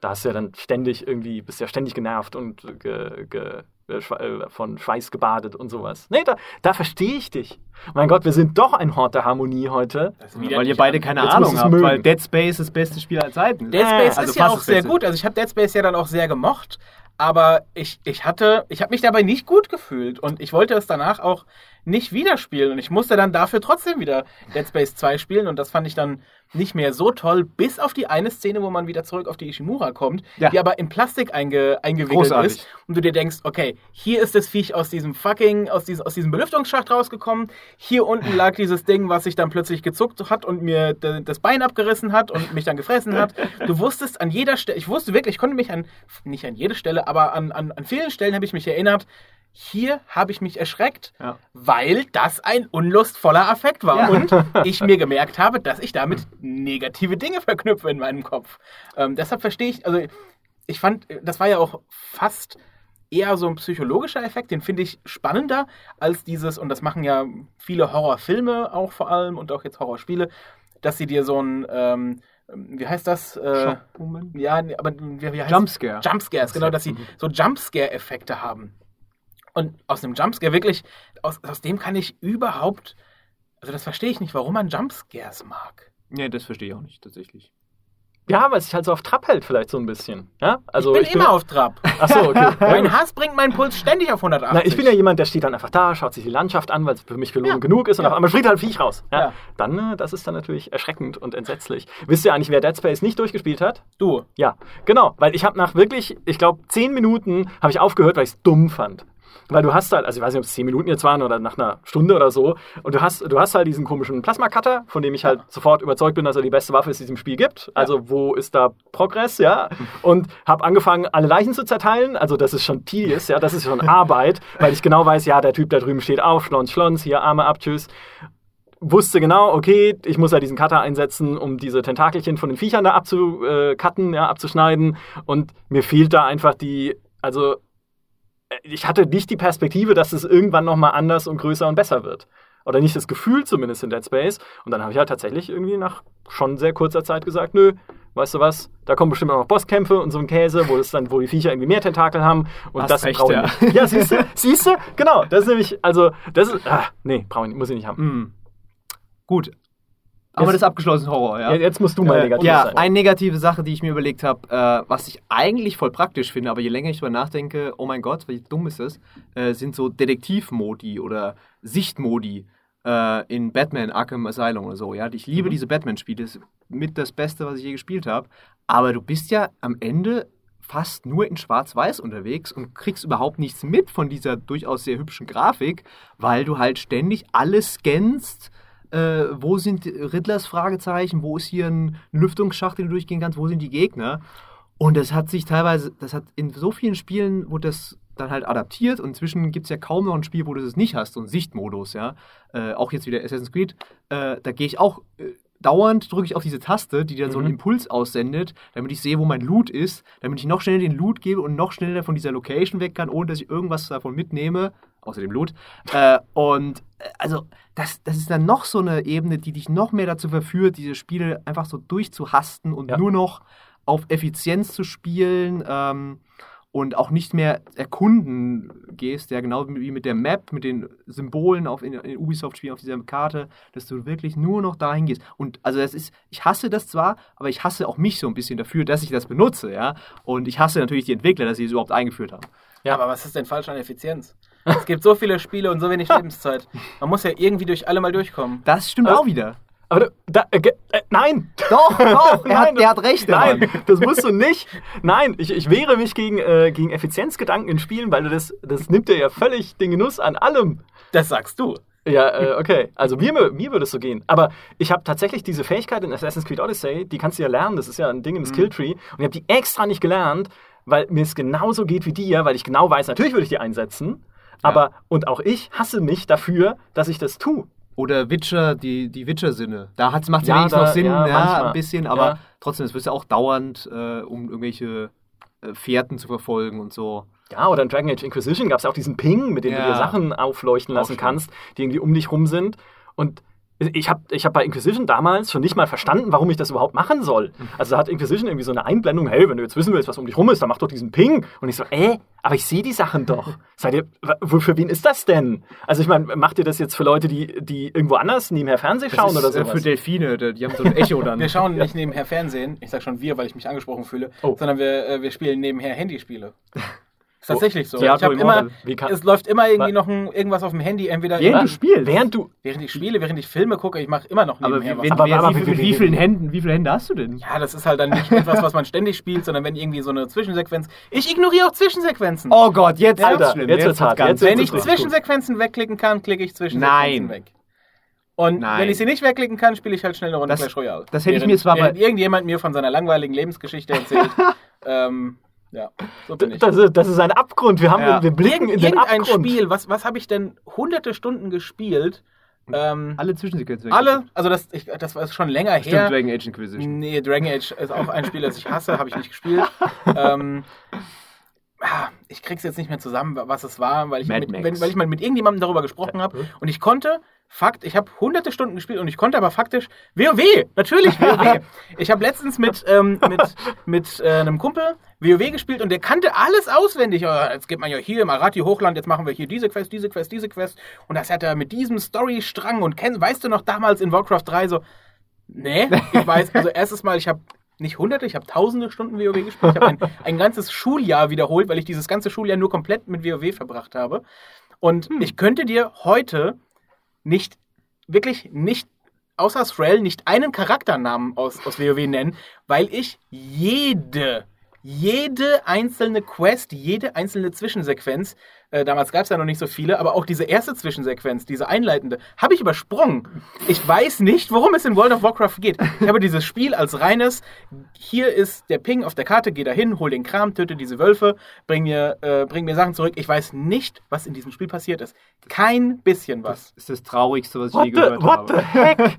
da hast du ja dann ständig irgendwie, bist ja ständig genervt und ge, ge, äh, äh, von Schweiß gebadet und sowas. Nee, da, da verstehe ich dich. Mein Gott, wir sind doch ein Hort der Harmonie heute. Weil ihr beide keine Jetzt Ahnung habt, mögen. weil Dead Space das beste Spiel aller Zeiten Dead Space Also ist ja auch sehr Beste. gut. Also ich habe Dead Space ja dann auch sehr gemocht, aber ich, ich hatte, ich habe mich dabei nicht gut gefühlt und ich wollte es danach auch nicht wieder spielen. Und ich musste dann dafür trotzdem wieder Dead Space 2 spielen. Und das fand ich dann nicht mehr so toll, bis auf die eine Szene, wo man wieder zurück auf die Ishimura kommt, ja. die aber in Plastik einge, eingewickelt Großartig. ist. Und du dir denkst, okay, hier ist das Viech aus diesem fucking, aus diesem, aus diesem Belüftungsschacht rausgekommen. Hier unten lag dieses Ding, was sich dann plötzlich gezuckt hat und mir das Bein abgerissen hat und mich dann gefressen hat. Du wusstest an jeder Stelle, ich wusste wirklich, ich konnte mich an, nicht an jede Stelle, aber an, an, an vielen Stellen habe ich mich erinnert, hier habe ich mich erschreckt, ja. weil das ein unlustvoller Affekt war ja. und ich mir gemerkt habe, dass ich damit negative Dinge verknüpfe in meinem Kopf. Ähm, deshalb verstehe ich, also ich fand, das war ja auch fast eher so ein psychologischer Effekt, den finde ich spannender als dieses, und das machen ja viele Horrorfilme auch vor allem und auch jetzt Horrorspiele, dass sie dir so ein, ähm, wie heißt das? Äh, ja, aber wie, wie heißt Jumpscare. Jumpscares, genau, dass sie mhm. so Jumpscare-Effekte haben. Und aus einem Jumpscare wirklich, aus, aus dem kann ich überhaupt, also das verstehe ich nicht, warum man Jumpscares mag. Nee, das verstehe ich auch nicht, tatsächlich. Ja, weil es sich halt so auf Trab hält, vielleicht so ein bisschen. Ja? Also ich bin ich immer auf Trab. Achso, okay. mein Hass bringt meinen Puls ständig auf 180. Na, ich bin ja jemand, der steht dann einfach da, schaut sich die Landschaft an, weil es für mich gelungen ja. genug ist und ja. auf einmal fliegt halt Viech raus. Ja? ja. Dann, äh, das ist dann natürlich erschreckend und entsetzlich. Wisst ihr eigentlich, wer Dead Space nicht durchgespielt hat? Du. Ja, genau. Weil ich habe nach wirklich, ich glaube, zehn Minuten habe ich aufgehört, weil ich es dumm fand. Weil du hast halt, also ich weiß nicht, ob es zehn Minuten jetzt waren oder nach einer Stunde oder so, und du hast, du hast halt diesen komischen Plasma-Cutter, von dem ich halt sofort überzeugt bin, dass er die beste Waffe ist, die es im Spiel gibt. Also ja. wo ist da Progress, ja? Und habe angefangen, alle Leichen zu zerteilen. Also das ist schon tedious, ja, das ist schon Arbeit, weil ich genau weiß, ja, der Typ da drüben steht auf, Schlons, Schlons, hier Arme ab, tschüss wusste genau, okay, ich muss ja diesen Cutter einsetzen, um diese Tentakelchen von den Viechern da abzucutten, ja, abzuschneiden. Und mir fehlt da einfach die, also ich hatte nicht die Perspektive, dass es irgendwann nochmal anders und größer und besser wird. Oder nicht das Gefühl zumindest in Dead Space. Und dann habe ich halt tatsächlich irgendwie nach schon sehr kurzer Zeit gesagt, nö, weißt du was, da kommen bestimmt auch noch Bosskämpfe und so ein Käse, wo es dann, wo die Viecher irgendwie mehr Tentakel haben. Und Hast das brauche ich nicht. Ja, siehst du, siehst du? Genau, das ist nämlich, also, das ist, ah, nee, brauche ich, muss ich nicht haben. Mm. Gut, aber das abgeschlossen Horror, ja. Jetzt musst du mal negativ ja, sein. Ja, eine negative Sache, die ich mir überlegt habe, äh, was ich eigentlich voll praktisch finde, aber je länger ich darüber nachdenke, oh mein Gott, wie dumm ist das, äh, sind so Detektivmodi oder Sichtmodi äh, in Batman Arkham Asylum oder so, ja. Ich liebe mhm. diese Batman-Spiele, das ist mit das Beste, was ich je gespielt habe. Aber du bist ja am Ende fast nur in Schwarz-Weiß unterwegs und kriegst überhaupt nichts mit von dieser durchaus sehr hübschen Grafik, weil du halt ständig alles scannst äh, wo sind Riddlers Fragezeichen, wo ist hier ein Lüftungsschacht, den du durchgehen kannst, wo sind die Gegner? Und das hat sich teilweise, das hat in so vielen Spielen, wo das dann halt adaptiert und inzwischen gibt es ja kaum noch ein Spiel, wo du das nicht hast, so einen Sichtmodus, ja. Äh, auch jetzt wieder Assassin's Creed, äh, da gehe ich auch äh, dauernd drücke ich auf diese Taste, die dann mhm. so einen mhm. Impuls aussendet, damit ich sehe, wo mein Loot ist, damit ich noch schneller den Loot gebe und noch schneller von dieser Location weg kann, ohne dass ich irgendwas davon mitnehme, außer dem Loot. Äh, und äh, also, das, das ist dann noch so eine Ebene, die dich noch mehr dazu verführt, diese Spiele einfach so durchzuhasten und ja. nur noch auf Effizienz zu spielen. Ähm, und auch nicht mehr erkunden gehst, ja genau wie mit der Map, mit den Symbolen auf in, in Ubisoft-Spielen auf dieser Karte, dass du wirklich nur noch dahin gehst. Und also das ist, ich hasse das zwar, aber ich hasse auch mich so ein bisschen dafür, dass ich das benutze, ja. Und ich hasse natürlich die Entwickler, dass sie es überhaupt eingeführt haben. Ja, aber was ist denn falsch an Effizienz? Es gibt so viele Spiele und so wenig Lebenszeit. Man muss ja irgendwie durch alle mal durchkommen. Das stimmt also, auch wieder. Aber da, äh, äh, nein! Doch, doch, er, nein, hat, er hat recht. Nein, Mann. das musst du nicht. Nein, ich, ich wehre mich gegen, äh, gegen Effizienzgedanken in Spielen, weil das, das nimmt dir ja völlig den Genuss an allem. Das sagst du. Ja, äh, okay. Also mir, mir würde es so gehen. Aber ich habe tatsächlich diese Fähigkeit in Assassin's Creed Odyssey, die kannst du ja lernen, das ist ja ein Ding im mhm. Skilltree. Und ich habe die extra nicht gelernt, weil mir es genauso geht wie dir, weil ich genau weiß, natürlich würde ich die einsetzen. Aber, ja. und auch ich hasse mich dafür, dass ich das tue. Oder Witcher, die, die Witcher-Sinne. Da macht es ja, wenigstens noch Sinn, ja, ja ein bisschen, aber ja. trotzdem, es wird ja auch dauernd, äh, um irgendwelche äh, Fährten zu verfolgen und so. Ja, oder in Dragon Age Inquisition gab es ja auch diesen Ping, mit dem du dir Sachen aufleuchten lassen kannst, die irgendwie um dich rum sind. Und ich habe ich hab bei Inquisition damals schon nicht mal verstanden, warum ich das überhaupt machen soll. Also da hat Inquisition irgendwie so eine Einblendung, hey, wenn du jetzt wissen willst, was um dich rum ist, dann mach doch diesen Ping. Und ich so, äh, aber ich sehe die Sachen doch. Seid ihr, für wen ist das denn? Also ich meine, macht ihr das jetzt für Leute, die, die irgendwo anders nebenher Fernsehen schauen das ist, oder so? Für Delfine, die haben so ein Echo dann. wir schauen nicht nebenher Fernsehen, ich sag schon wir, weil ich mich angesprochen fühle, oh. sondern wir, äh, wir spielen nebenher Handyspiele. tatsächlich so. Diablo ich immer, es läuft immer irgendwie noch ein, irgendwas auf dem Handy, entweder während du spielst, während du während ich spiele, während ich Filme gucke, ich mache immer noch nebenher aber, wenn, aber, wie, wie, wie, vielen Händen, wie viele Hände hast du denn? Ja, das ist halt dann nicht etwas, was man ständig spielt, sondern wenn irgendwie so eine Zwischensequenz. Ich ignoriere auch Zwischensequenzen. Oh Gott, jetzt ja, Alter, jetzt wird's hart. Jetzt wenn ich Zwischensequenzen wegklicken kann, klicke ich Zwischensequenzen Nein. weg. Und Nein. wenn ich sie nicht wegklicken kann, spiele ich halt schnell eine Runde das, Clash Royale. Das hätte während, ich mir zwar bei irgendjemand mir von seiner langweiligen Lebensgeschichte erzählt. ähm, ja, so bin ich. Das, ist, das ist ein Abgrund. Wir, haben, ja. wir blicken Irgend, in den Abgrund. Spiel, was, was habe ich denn hunderte Stunden gespielt? Ähm, alle Zwischensequenzen. Alle, also das, ich, das war schon länger Stimmt, her. Dragon Age Inquisition. Nee, Dragon Age ist auch ein Spiel, das ich hasse, habe ich nicht gespielt. ähm, ich krieg's jetzt nicht mehr zusammen, was es war, weil ich, mit, wenn, weil ich mal mit irgendjemandem darüber gesprochen habe. Und ich konnte, Fakt, ich habe hunderte Stunden gespielt und ich konnte aber faktisch WoW, natürlich WoW. ich habe letztens mit, ähm, mit, mit äh, einem Kumpel WoW gespielt und der kannte alles auswendig. Oh, jetzt geht man ja hier im Arati Hochland, jetzt machen wir hier diese Quest, diese Quest, diese Quest. Und das hat er mit diesem Storystrang und kenn, weißt du noch damals in Warcraft 3 so, nee, ich weiß, also erstes Mal, ich habe nicht hunderte, ich habe tausende Stunden WoW gespielt. Ich habe ein, ein ganzes Schuljahr wiederholt, weil ich dieses ganze Schuljahr nur komplett mit WoW verbracht habe. Und hm. ich könnte dir heute nicht, wirklich nicht, außer Thrall, nicht einen Charakternamen aus, aus WoW nennen, weil ich jede jede einzelne Quest, jede einzelne Zwischensequenz, äh, damals gab es ja noch nicht so viele, aber auch diese erste Zwischensequenz, diese einleitende, habe ich übersprungen. Ich weiß nicht, worum es in World of Warcraft geht. Ich habe dieses Spiel als reines, hier ist der Ping auf der Karte, geh dahin, hol den Kram, töte diese Wölfe, bring mir, äh, bring mir Sachen zurück. Ich weiß nicht, was in diesem Spiel passiert ist. Kein bisschen was. Das ist das Traurigste, was ich what je gehört the, what habe. What the heck?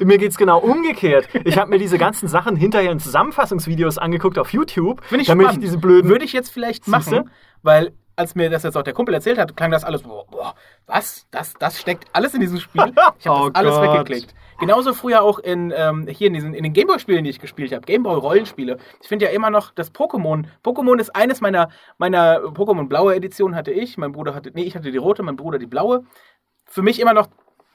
Mir geht es genau umgekehrt. Ich habe mir diese ganzen Sachen hinterher in Zusammenfassungsvideos angeguckt auf YouTube. Finde ich damit spannend. ich diese blöden. Würde ich jetzt vielleicht machen, Siehste? weil als mir das jetzt auch der Kumpel erzählt hat, klang das alles, boah, boah was? Das, das steckt alles in diesem Spiel. Ich habe oh alles Gott. weggeklickt. Genauso früher auch in, ähm, hier in, diesen, in den Gameboy-Spielen, die ich gespielt habe. Gameboy-Rollenspiele. Ich finde ja immer noch das Pokémon. Pokémon ist eines meiner, meiner Pokémon-blaue Edition hatte ich. Mein Bruder hatte, nee, ich hatte die rote, mein Bruder die blaue. Für mich immer noch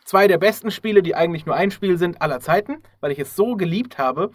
zwei der besten Spiele, die eigentlich nur ein Spiel sind aller Zeiten, weil ich es so geliebt habe.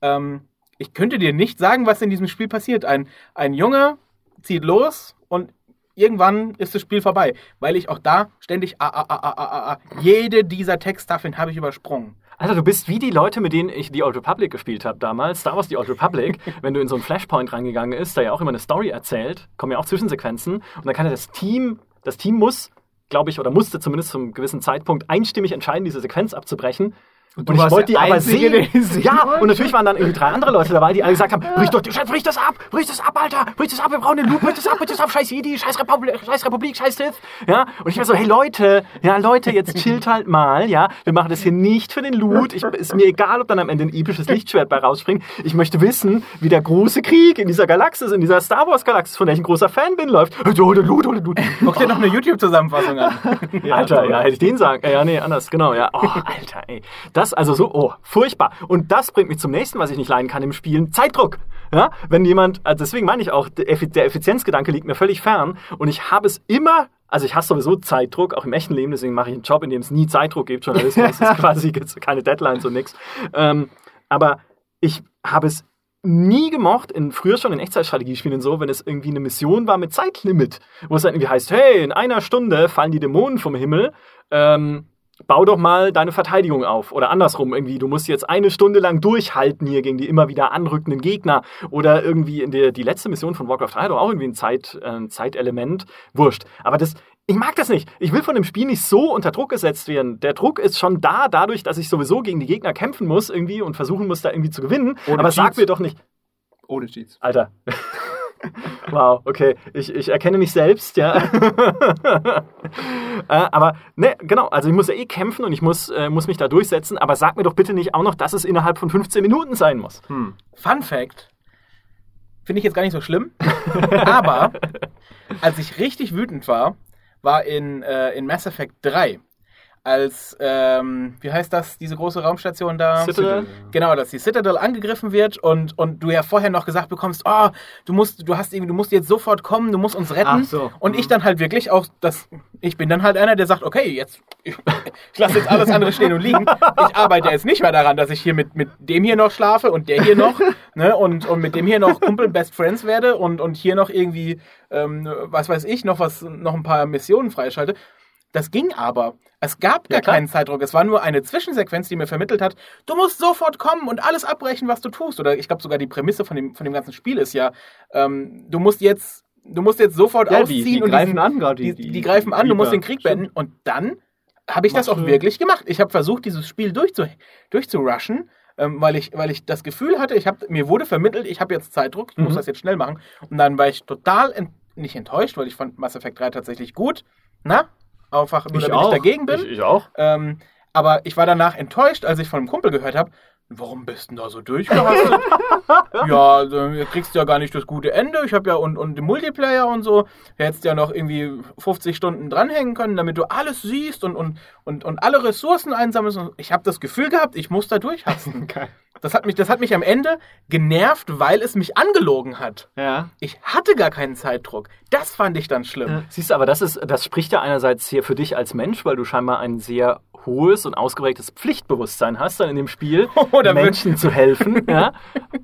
Ähm, ich könnte dir nicht sagen, was in diesem Spiel passiert. Ein, ein Junge zieht los und irgendwann ist das Spiel vorbei, weil ich auch da ständig a, a, a, a, a, a, jede dieser Texttafeln habe ich übersprungen. Alter, du bist wie die Leute, mit denen ich die Old Republic gespielt habe damals. Star Wars die Old Republic, wenn du in so einen Flashpoint reingegangen ist, der ja auch immer eine Story erzählt, kommen ja auch Zwischensequenzen und dann kann ja das Team, das Team muss glaube ich, oder musste zumindest zum gewissen Zeitpunkt einstimmig entscheiden, diese Sequenz abzubrechen. Und, und ich wollte die aber sehen. Ja, und natürlich waren dann irgendwie drei andere Leute dabei, die alle gesagt haben, brich doch, brich das ab, brich das ab, Alter, brich das ab, wir brauchen den Loop, brich das ab, brich das ab, scheiß Jedi, scheiß Republik, scheiß Republik, scheiß Sith. Ja, und ich war so, hey Leute, ja, Leute, jetzt chillt halt mal, ja, wir machen das hier nicht für den Loot, ich, ist mir egal, ob dann am Ende ein episches Lichtschwert bei rausspringt, ich möchte wissen, wie der große Krieg in dieser Galaxis, in dieser Star Wars Galaxis, von der ich ein großer Fan bin, läuft. Hol den Loot, hol den Loot. Guck dir noch eine YouTube-Zusammenfassung an. Alter, ja, hätte ich den sagen, ja, nee, anders, genau, ja, oh, Alter, ey, das, also so, oh, Furchtbar. Und das bringt mich zum nächsten, was ich nicht leiden kann im Spielen. Zeitdruck. Ja? Wenn jemand, also deswegen meine ich auch, der Effizienzgedanke liegt mir völlig fern. Und ich habe es immer also ich hasse sowieso Zeitdruck, auch im echten Leben, deswegen mache ich einen Job, in dem es nie Zeitdruck gibt. Journalismus ist quasi keine Deadlines und nichts. Ähm, aber ich habe es nie gemocht, in, früher schon in Echtzeitstrategiespielen so, wenn es irgendwie eine Mission war mit Zeitlimit, wo es dann irgendwie heißt, hey, in einer Stunde fallen die Dämonen vom Himmel, ähm, bau doch mal deine Verteidigung auf. Oder andersrum irgendwie, du musst jetzt eine Stunde lang durchhalten hier gegen die immer wieder anrückenden Gegner. Oder irgendwie in der die letzte Mission von Warcraft 3 hat auch irgendwie ein, Zeit, äh, Zeitelement. Wurscht. Aber das, ich mag das nicht. Ich will von dem Spiel nicht so unter Druck gesetzt werden. Der Druck ist schon da, dadurch, dass ich sowieso gegen die Gegner kämpfen muss irgendwie und versuchen muss, da irgendwie zu gewinnen. Ohne Aber Cheats. sag mir doch nicht. Ohne Cheats. Alter. Wow, okay. Ich, ich erkenne mich selbst, ja. äh, aber, ne, genau. Also, ich muss ja eh kämpfen und ich muss, äh, muss mich da durchsetzen. Aber sag mir doch bitte nicht auch noch, dass es innerhalb von 15 Minuten sein muss. Hm. Fun Fact: Finde ich jetzt gar nicht so schlimm. aber, als ich richtig wütend war, war in, äh, in Mass Effect 3 als, ähm, wie heißt das, diese große Raumstation da? Citadel? Genau, dass die Citadel angegriffen wird und, und du ja vorher noch gesagt bekommst, oh, du musst, du hast irgendwie, du musst jetzt sofort kommen, du musst uns retten. Ach so. Und ich dann halt wirklich auch, das, ich bin dann halt einer, der sagt, okay, jetzt, ich, ich lasse jetzt alles andere stehen und liegen. Ich arbeite jetzt nicht mehr daran, dass ich hier mit, mit dem hier noch schlafe und der hier noch, ne, und, und mit dem hier noch Kumpel Best Friends werde und, und hier noch irgendwie, ähm, was weiß ich, noch was, noch ein paar Missionen freischalte. Das ging aber. Es gab gar klar. keinen Zeitdruck. Es war nur eine Zwischensequenz, die mir vermittelt hat, du musst sofort kommen und alles abbrechen, was du tust. Oder ich glaube sogar die Prämisse von dem, von dem ganzen Spiel ist ja, ähm, du musst jetzt, du musst jetzt sofort Ja, ausziehen die, die und greifen diesen, an gerade. die, die, greifen an, du musst den Krieg beenden. Und dann habe ich das Machst auch wirklich gemacht. Ich habe versucht, dieses Spiel durchzu, durchzurushen, ähm, weil, ich, weil ich das Gefühl hatte, ich hab, mir wurde vermittelt, ich habe jetzt Zeitdruck, ich muss Mhm. das jetzt schnell machen. Und dann war ich total ent, nicht enttäuscht, weil ich fand Mass Effect 3 tatsächlich gut. Na? Einfach nur, Ich damit auch. ich dagegen bin. Ich, ich auch. Ähm, aber ich war danach enttäuscht, als ich von einem Kumpel gehört habe, warum bist du denn da so durchgehastet? ja, du kriegst ja gar nicht das gute Ende. Ich habe ja und, und den Multiplayer und so, hättest ja noch irgendwie 50 Stunden dranhängen können, damit du alles siehst und, und, und, und alle Ressourcen einsammelst. Ich habe das Gefühl gehabt, ich muss da durchhasten. Das hat, mich, das hat mich am Ende genervt, weil es mich angelogen hat. Ja. Ich hatte gar keinen Zeitdruck. Das fand ich dann schlimm. Siehst du, aber das ist, das spricht ja einerseits hier für dich als Mensch, weil du scheinbar ein sehr hohes und ausgeprägtes Pflichtbewusstsein hast, dann in dem Spiel Oder Menschen zu helfen. Ja.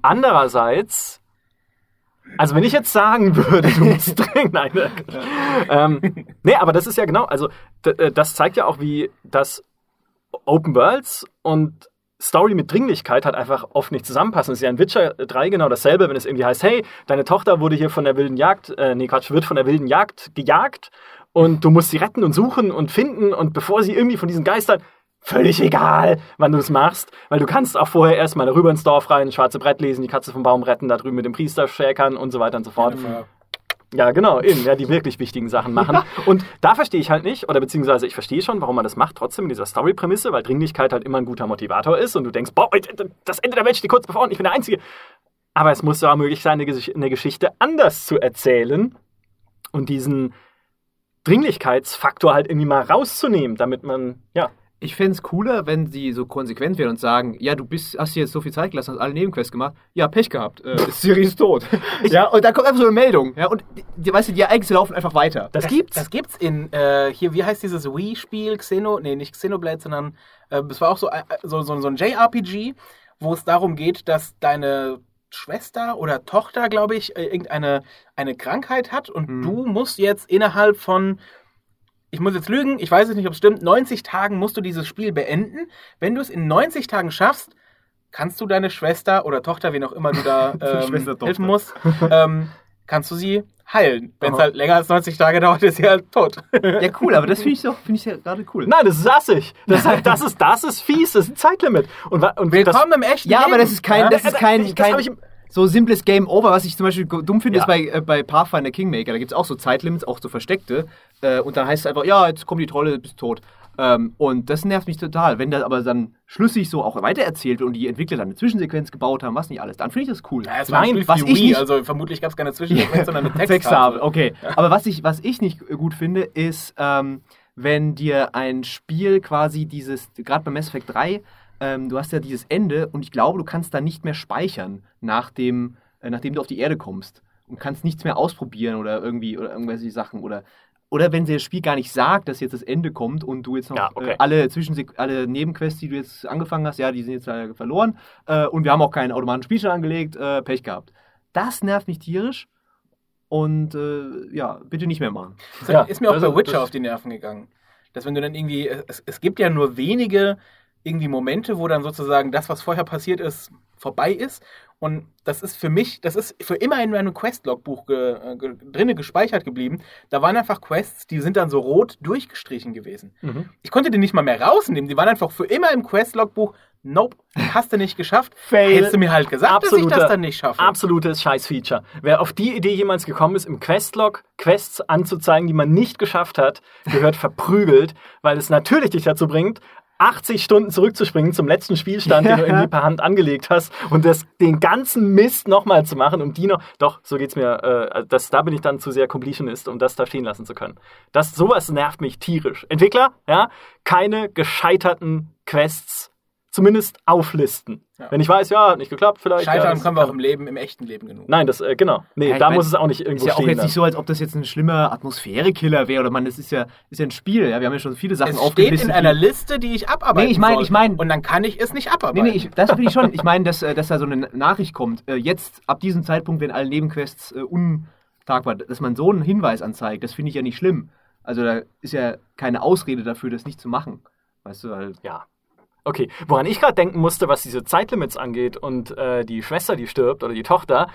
Andererseits, also wenn ich jetzt sagen würde, du musst dringend, nein, ne? ähm, nee, aber das ist ja genau, also äh, das zeigt ja auch, wie das Open Worlds und Story mit Dringlichkeit halt einfach oft nicht zusammenpassen. Es ist ja in Witcher 3 genau dasselbe, wenn es irgendwie heißt, hey, deine Tochter wurde hier von der wilden Jagd, äh, nee Quatsch, wird von der wilden Jagd gejagt und du musst sie retten und suchen und finden und bevor sie irgendwie von diesen Geistern, völlig egal, wann du es machst, weil du kannst auch vorher erstmal rüber ins Dorf rein, schwarze Brett lesen, die Katze vom Baum retten, da drüben mit dem Priester schäkern und so weiter und so fort. Ja, genau, eben, ja, die wirklich wichtigen Sachen machen. Und da verstehe ich halt nicht, oder beziehungsweise ich verstehe schon, warum man das macht, trotzdem in dieser Story-Prämisse, weil Dringlichkeit halt immer ein guter Motivator ist und du denkst, boah, das Ende der Welt steht kurz bevor und ich bin der Einzige. Aber es muss ja auch möglich sein, eine Geschichte anders zu erzählen und diesen Dringlichkeitsfaktor halt irgendwie mal rauszunehmen, damit man, ja, Ich fände es cooler, wenn sie so konsequent wären und sagen, ja, du bist, hast dir jetzt so viel Zeit gelassen, hast alle Nebenquests gemacht. Ja, Pech gehabt. Äh, Siri ist tot. ja, und dann kommt einfach so eine Meldung. Ja, und die, die, weißt du, die Ereignisse laufen einfach weiter. das gibt's. Das gibt's in, äh, hier, wie heißt dieses Wii-Spiel? Xeno, nee, nicht Xenoblade, sondern äh, es war auch so, äh, so, so, so ein JRPG, wo es darum geht, dass deine Schwester oder Tochter, glaube ich, äh, irgendeine eine Krankheit hat und Hm. du musst jetzt innerhalb von, ich muss jetzt lügen, ich weiß es nicht, ob es stimmt, 90 Tagen musst du dieses Spiel beenden. Wenn du es in 90 Tagen schaffst, kannst du deine Schwester oder Tochter, wen auch immer du da ähm, helfen musst, ähm, kannst du sie heilen. Wenn es halt länger als 90 Tage dauert, ist sie halt tot. Ja, cool, aber das finde ich doch, finde ich ja gerade cool. Nein, das ist assig. Das ist, halt, das ist, das ist fies, das ist ein Zeitlimit. Und, und das, Willkommen im echten Ja, Leben. aber das ist kein, Ja? das ist kein, das kein ich so simples Game Over, was ich zum Beispiel dumm finde, Ja. ist bei, äh, bei Pathfinder Kingmaker. Da gibt es auch so Zeitlimits, auch so versteckte. Äh, und dann heißt es einfach, ja, jetzt kommt die Trolle, du bist tot. Ähm, und das nervt mich total. Wenn das aber dann schlüssig so auch weitererzählt wird und die Entwickler dann eine Zwischensequenz gebaut haben, was nicht alles, dann finde ich das cool. Ja, es Nein, was ich nicht- also vermutlich gab es keine Zwischensequenz, sondern eine Texttafel. okay. Aber was ich, was ich nicht gut finde, ist, ähm, wenn dir ein Spiel quasi dieses, gerade bei Mass Effect 3, ähm, du hast ja dieses Ende und ich glaube, du kannst da nicht mehr speichern, nach dem, äh, nachdem du auf die Erde kommst. Und kannst nichts mehr ausprobieren oder irgendwie, oder irgendwelche Sachen. Oder, oder wenn dir das Spiel gar nicht sagt, dass jetzt das Ende kommt und du jetzt noch Ja, okay. äh, alle, Zwischensek alle Nebenquests, die du jetzt angefangen hast, ja, die sind jetzt leider verloren. Äh, und wir haben auch keinen automatischen Spielstand angelegt, äh, Pech gehabt. Das nervt mich tierisch. Und äh, ja, bitte nicht mehr machen. So, Ja, ist mir auch also bei Witcher auf die Nerven gegangen. Dass wenn du dann irgendwie, es, es gibt ja nur wenige irgendwie Momente, wo dann sozusagen das, was vorher passiert ist, vorbei ist. Und das ist für mich, das ist für immer in meinem Quest-Logbuch ge, äh, ge, drinne gespeichert geblieben. Da waren einfach Quests, die sind dann so rot durchgestrichen gewesen. Mhm. Ich konnte die nicht mal mehr rausnehmen. Die waren einfach für immer im Quest-Logbuch. Nope, hast du nicht geschafft. Fail. Hättest du mir halt gesagt, dass ich das dann nicht schaffe. Absolutes Scheiß-Feature. Wer auf die Idee jemals gekommen ist, im Questlog Quests anzuzeigen, die man nicht geschafft hat, gehört verprügelt, weil es natürlich dich dazu bringt, 80 Stunden zurückzuspringen zum letzten Spielstand, den du irgendwie per Hand angelegt hast und das, den ganzen Mist nochmal zu machen, um die noch. Doch, so geht's mir. Äh, das, da bin ich dann zu sehr Completionist, um das da stehen lassen zu können. Das, sowas nervt mich tierisch. Entwickler, ja, keine gescheiterten Quests zumindest auflisten. Ja. Wenn ich weiß, ja, hat nicht geklappt, vielleicht. Scheitern ja, können wir auch im Leben, im echten Leben genug. Nein, das, äh, genau. Nee, ja, da mein, muss es auch nicht irgendwo stehen. Ist ja auch jetzt nicht so, als ob das jetzt ein schlimmer Atmosphärekiller wäre oder man, das ist ja, ist ja ein Spiel, ja. Wir haben ja schon viele Sachen es aufgelistet. steht in einer Liste, die ich abarbeiten Nee, ich meine, ich meine. Und dann kann ich es nicht abarbeiten. Nee, nee, ich, das bin ich schon. Ich meine, dass, äh, dass da so eine Nachricht kommt. Äh, jetzt, ab diesem Zeitpunkt, wenn alle Nebenquests äh, untagbar, dass man so einen Hinweis anzeigt, das finde ich ja nicht schlimm. Also da ist ja keine Ausrede dafür, das nicht zu machen. Weißt du, halt. Ja, Okay, woran ich gerade denken musste, was diese Zeitlimits angeht und äh, die Schwester, die stirbt oder die Tochter,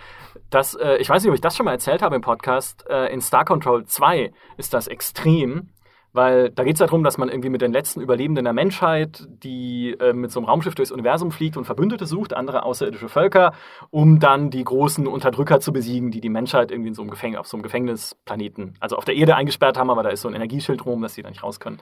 das, äh, ich weiß nicht, ob ich das schon mal erzählt habe im Podcast, äh, in Star Control 2 ist das extrem, weil da geht es darum, dass man irgendwie mit den letzten Überlebenden der Menschheit, die äh, mit so einem Raumschiff durchs Universum fliegt und Verbündete sucht, andere außerirdische Völker, um dann die großen Unterdrücker zu besiegen, die die Menschheit irgendwie in so einem Gefängnis, auf so einem Gefängnisplaneten, also auf der Erde eingesperrt haben, aber da ist so ein Energieschild rum, dass die da nicht raus können.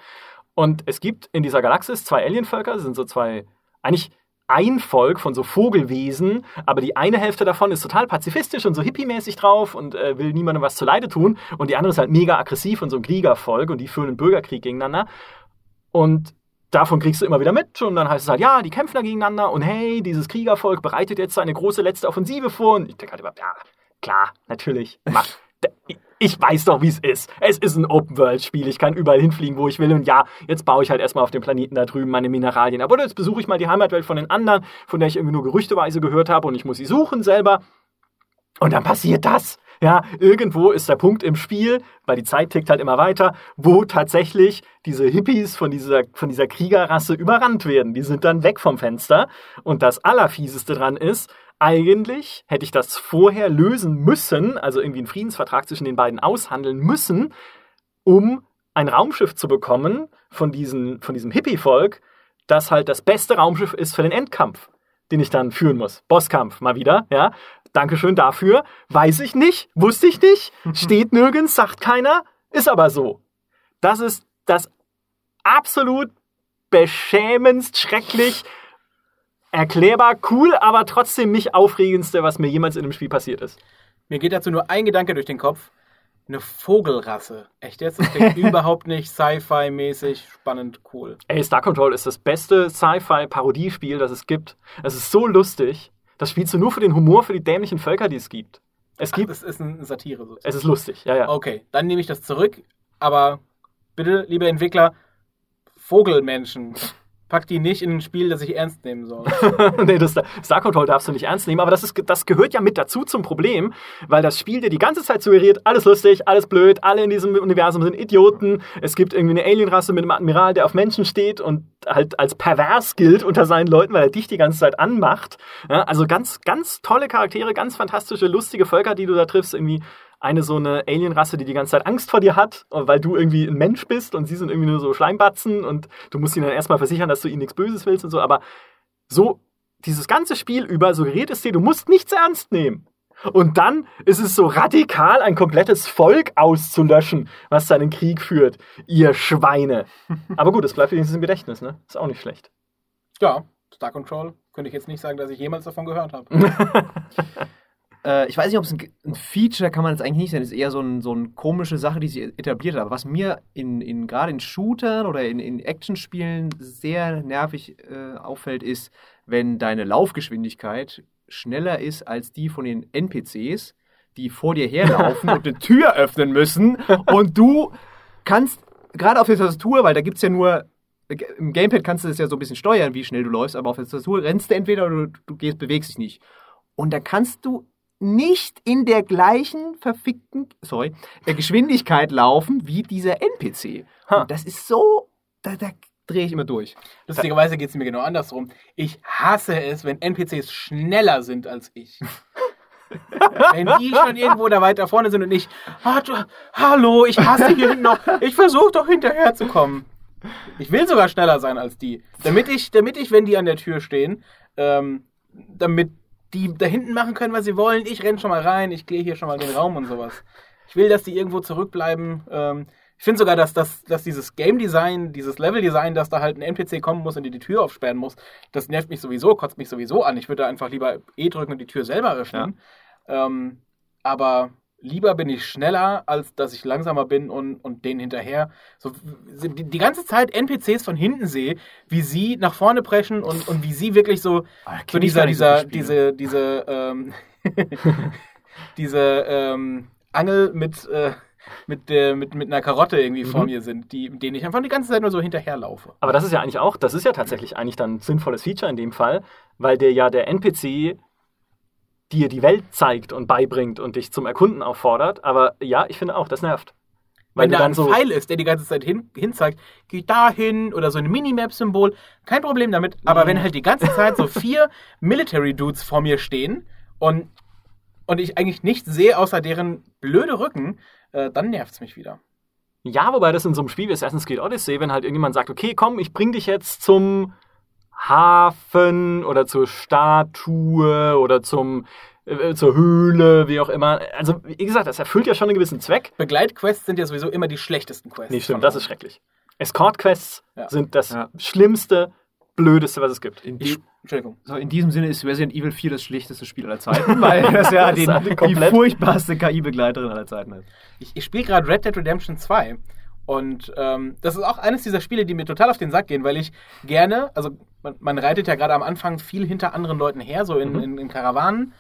Und es gibt in dieser Galaxis zwei Alienvölker, sind so zwei, eigentlich ein Volk von so Vogelwesen, aber die eine Hälfte davon ist total pazifistisch und so hippiemäßig drauf und äh, will niemandem was zuleide tun. Und die andere ist halt mega aggressiv und so ein Kriegervolk und die führen einen Bürgerkrieg gegeneinander. Und davon kriegst du immer wieder mit und dann heißt es halt, ja, die kämpfen da gegeneinander und hey, dieses Kriegervolk bereitet jetzt seine große letzte Offensive vor. Und ich denke halt immer, ja, klar, natürlich, mach ich weiß doch, wie es ist. Es ist ein Open-World-Spiel. Ich kann überall hinfliegen, wo ich will. Und ja, jetzt baue ich halt erstmal auf dem Planeten da drüben meine Mineralien. Aber jetzt besuche ich mal die Heimatwelt von den anderen, von der ich irgendwie nur gerüchteweise gehört habe und ich muss sie suchen selber. Und dann passiert das. Ja, irgendwo ist der Punkt im Spiel, weil die Zeit tickt halt immer weiter, wo tatsächlich diese Hippies von dieser, von dieser Kriegerrasse überrannt werden. Die sind dann weg vom Fenster. Und das Allerfieseste dran ist, eigentlich hätte ich das vorher lösen müssen, also irgendwie einen Friedensvertrag zwischen den beiden aushandeln müssen, um ein Raumschiff zu bekommen von, diesen, von diesem Hippie-Volk, das halt das beste Raumschiff ist für den Endkampf, den ich dann führen muss. Bosskampf mal wieder, ja. Dankeschön dafür. Weiß ich nicht, wusste ich nicht, steht nirgends, sagt keiner, ist aber so. Das ist das absolut beschämendst schrecklich erklärbar cool, aber trotzdem nicht aufregendste, was mir jemals in einem Spiel passiert ist. Mir geht dazu nur ein Gedanke durch den Kopf. Eine Vogelrasse. Echt jetzt? Das klingt überhaupt nicht Sci-Fi-mäßig spannend cool. Ey, Star Control ist das beste Sci-Fi-Parodiespiel, das es gibt. Es ist so lustig. Das spielst du nur für den Humor, für die dämlichen Völker, die es gibt. Es gibt. Es ist eine Satire sozusagen. Es ist lustig, ja, ja. Okay, dann nehme ich das zurück. Aber bitte, liebe Entwickler, Vogelmenschen. Pack die nicht in ein Spiel, das ich ernst nehmen soll. nee, das Star Control darfst du nicht ernst nehmen, aber das, ist, das gehört ja mit dazu zum Problem, weil das Spiel dir die ganze Zeit suggeriert, alles lustig, alles blöd, alle in diesem Universum sind Idioten, es gibt irgendwie eine Alienrasse mit einem Admiral, der auf Menschen steht und halt als pervers gilt unter seinen Leuten, weil er dich die ganze Zeit anmacht. Ja, also ganz, ganz tolle Charaktere, ganz fantastische, lustige Völker, die du da triffst, irgendwie eine so eine Alienrasse, die die ganze Zeit Angst vor dir hat, weil du irgendwie ein Mensch bist und sie sind irgendwie nur so Schleimbatzen und du musst ihnen dann erstmal versichern, dass du ihnen nichts Böses willst und so. Aber so dieses ganze Spiel über suggeriert es dir, du musst nichts ernst nehmen. Und dann ist es so radikal, ein komplettes Volk auszulöschen, was seinen Krieg führt. Ihr Schweine. Aber gut, es bleibt wenigstens im Gedächtnis, ne? Ist auch nicht schlecht. Ja, Star Control könnte ich jetzt nicht sagen, dass ich jemals davon gehört habe. Äh, ich weiß nicht, ob es ein, ein, Feature kann man jetzt eigentlich nicht sein. Es ist eher so, ein, so eine komische Sache, die sich etabliert hat. Aber was mir in, in gerade in Shootern oder in, in Actionspielen sehr nervig äh, auffällt, ist, wenn deine Laufgeschwindigkeit schneller ist als die von den NPCs, die vor dir herlaufen und eine Tür öffnen müssen. Und du kannst gerade auf der Tastatur, weil da gibt es ja nur im Gamepad kannst du das ja so ein bisschen steuern, wie schnell du läufst, aber auf der Tastatur rennst du entweder oder du, du gehst, bewegst dich nicht. Und da kannst du nicht in der gleichen verfickten, sorry, der Geschwindigkeit laufen wie dieser NPC. Und das ist so, da, da drehe ich immer durch. Lustigerweise geht es mir genau andersrum. Ich hasse es, wenn NPCs schneller sind als ich. wenn die schon irgendwo da weiter vorne sind und ich, ah, hallo, ich hasse hier noch, ich versuche doch hinterherzukommen. Ich will sogar schneller sein als die. Damit ich, damit ich, wenn die an der Tür stehen, ähm, damit die da hinten machen können, was sie wollen. Ich renn schon mal rein, ich gehe hier schon mal den Raum und sowas. Ich will, dass die irgendwo zurückbleiben, ähm, Ich finde sogar, dass, dass, dass dieses Game Design, dieses Level Design, dass da halt ein NPC kommen muss und dir die Tür aufsperren muss, das nervt mich sowieso, kotzt mich sowieso an. Ich würde da einfach lieber E drücken und die Tür selber öffnen. Ja. Ähm, aber lieber bin ich schneller, als dass ich langsamer bin und, und denen hinterher. So, die, die ganze Zeit NPCs von hinten sehe, wie sie nach vorne preschen und, und wie sie wirklich so, oh, so dieser, dieser, diese, diese, ähm, diese ähm, Angel mit, äh, mit, der, mit, mit einer Karotte irgendwie mhm. vor mir sind, die, denen ich einfach die ganze Zeit nur so hinterherlaufe. Aber das ist ja eigentlich auch, das ist ja tatsächlich eigentlich dann ein sinnvolles Feature in dem Fall, weil der ja der NPC dir die Welt zeigt und beibringt und dich zum Erkunden auffordert. Aber ja, ich finde auch, das nervt. Weil Wenn da ein so Pfeil ist, der die ganze Zeit hin, hin zeigt, geh dahin oder so ein Minimap-Symbol, kein Problem damit. Aber wenn halt die ganze Zeit so vier Military-Dudes vor mir stehen und, und ich eigentlich nichts sehe außer deren blöde Rücken, äh, dann nervt es mich wieder. Ja, wobei das in so einem Spiel wie Assassin's Creed Odyssey, wenn halt irgendjemand sagt, okay, komm, ich bring dich jetzt zum Hafen oder zur Statue oder zum äh, zur Höhle, wie auch immer. Also, wie gesagt, das erfüllt ja schon einen gewissen Zweck. Begleitquests sind ja sowieso immer die schlechtesten Quests. Nee, stimmt, das ist schrecklich. Escort-Quests ja. sind das ja. schlimmste, blödeste, was es gibt. In, die, Entschuldigung. So, in diesem Sinne ist Resident Evil 4 das schlechteste Spiel aller Zeiten, weil das ja die, die furchtbarste KI-Begleiterin aller Zeiten ist. Ich, ich spiele gerade Red Dead Redemption 2 und ähm, das ist auch eines dieser Spiele, die mir total auf den Sack gehen, weil ich gerne, also man, man reitet ja gerade am Anfang viel hinter anderen Leuten her, so in, mhm. in, in Karawanen.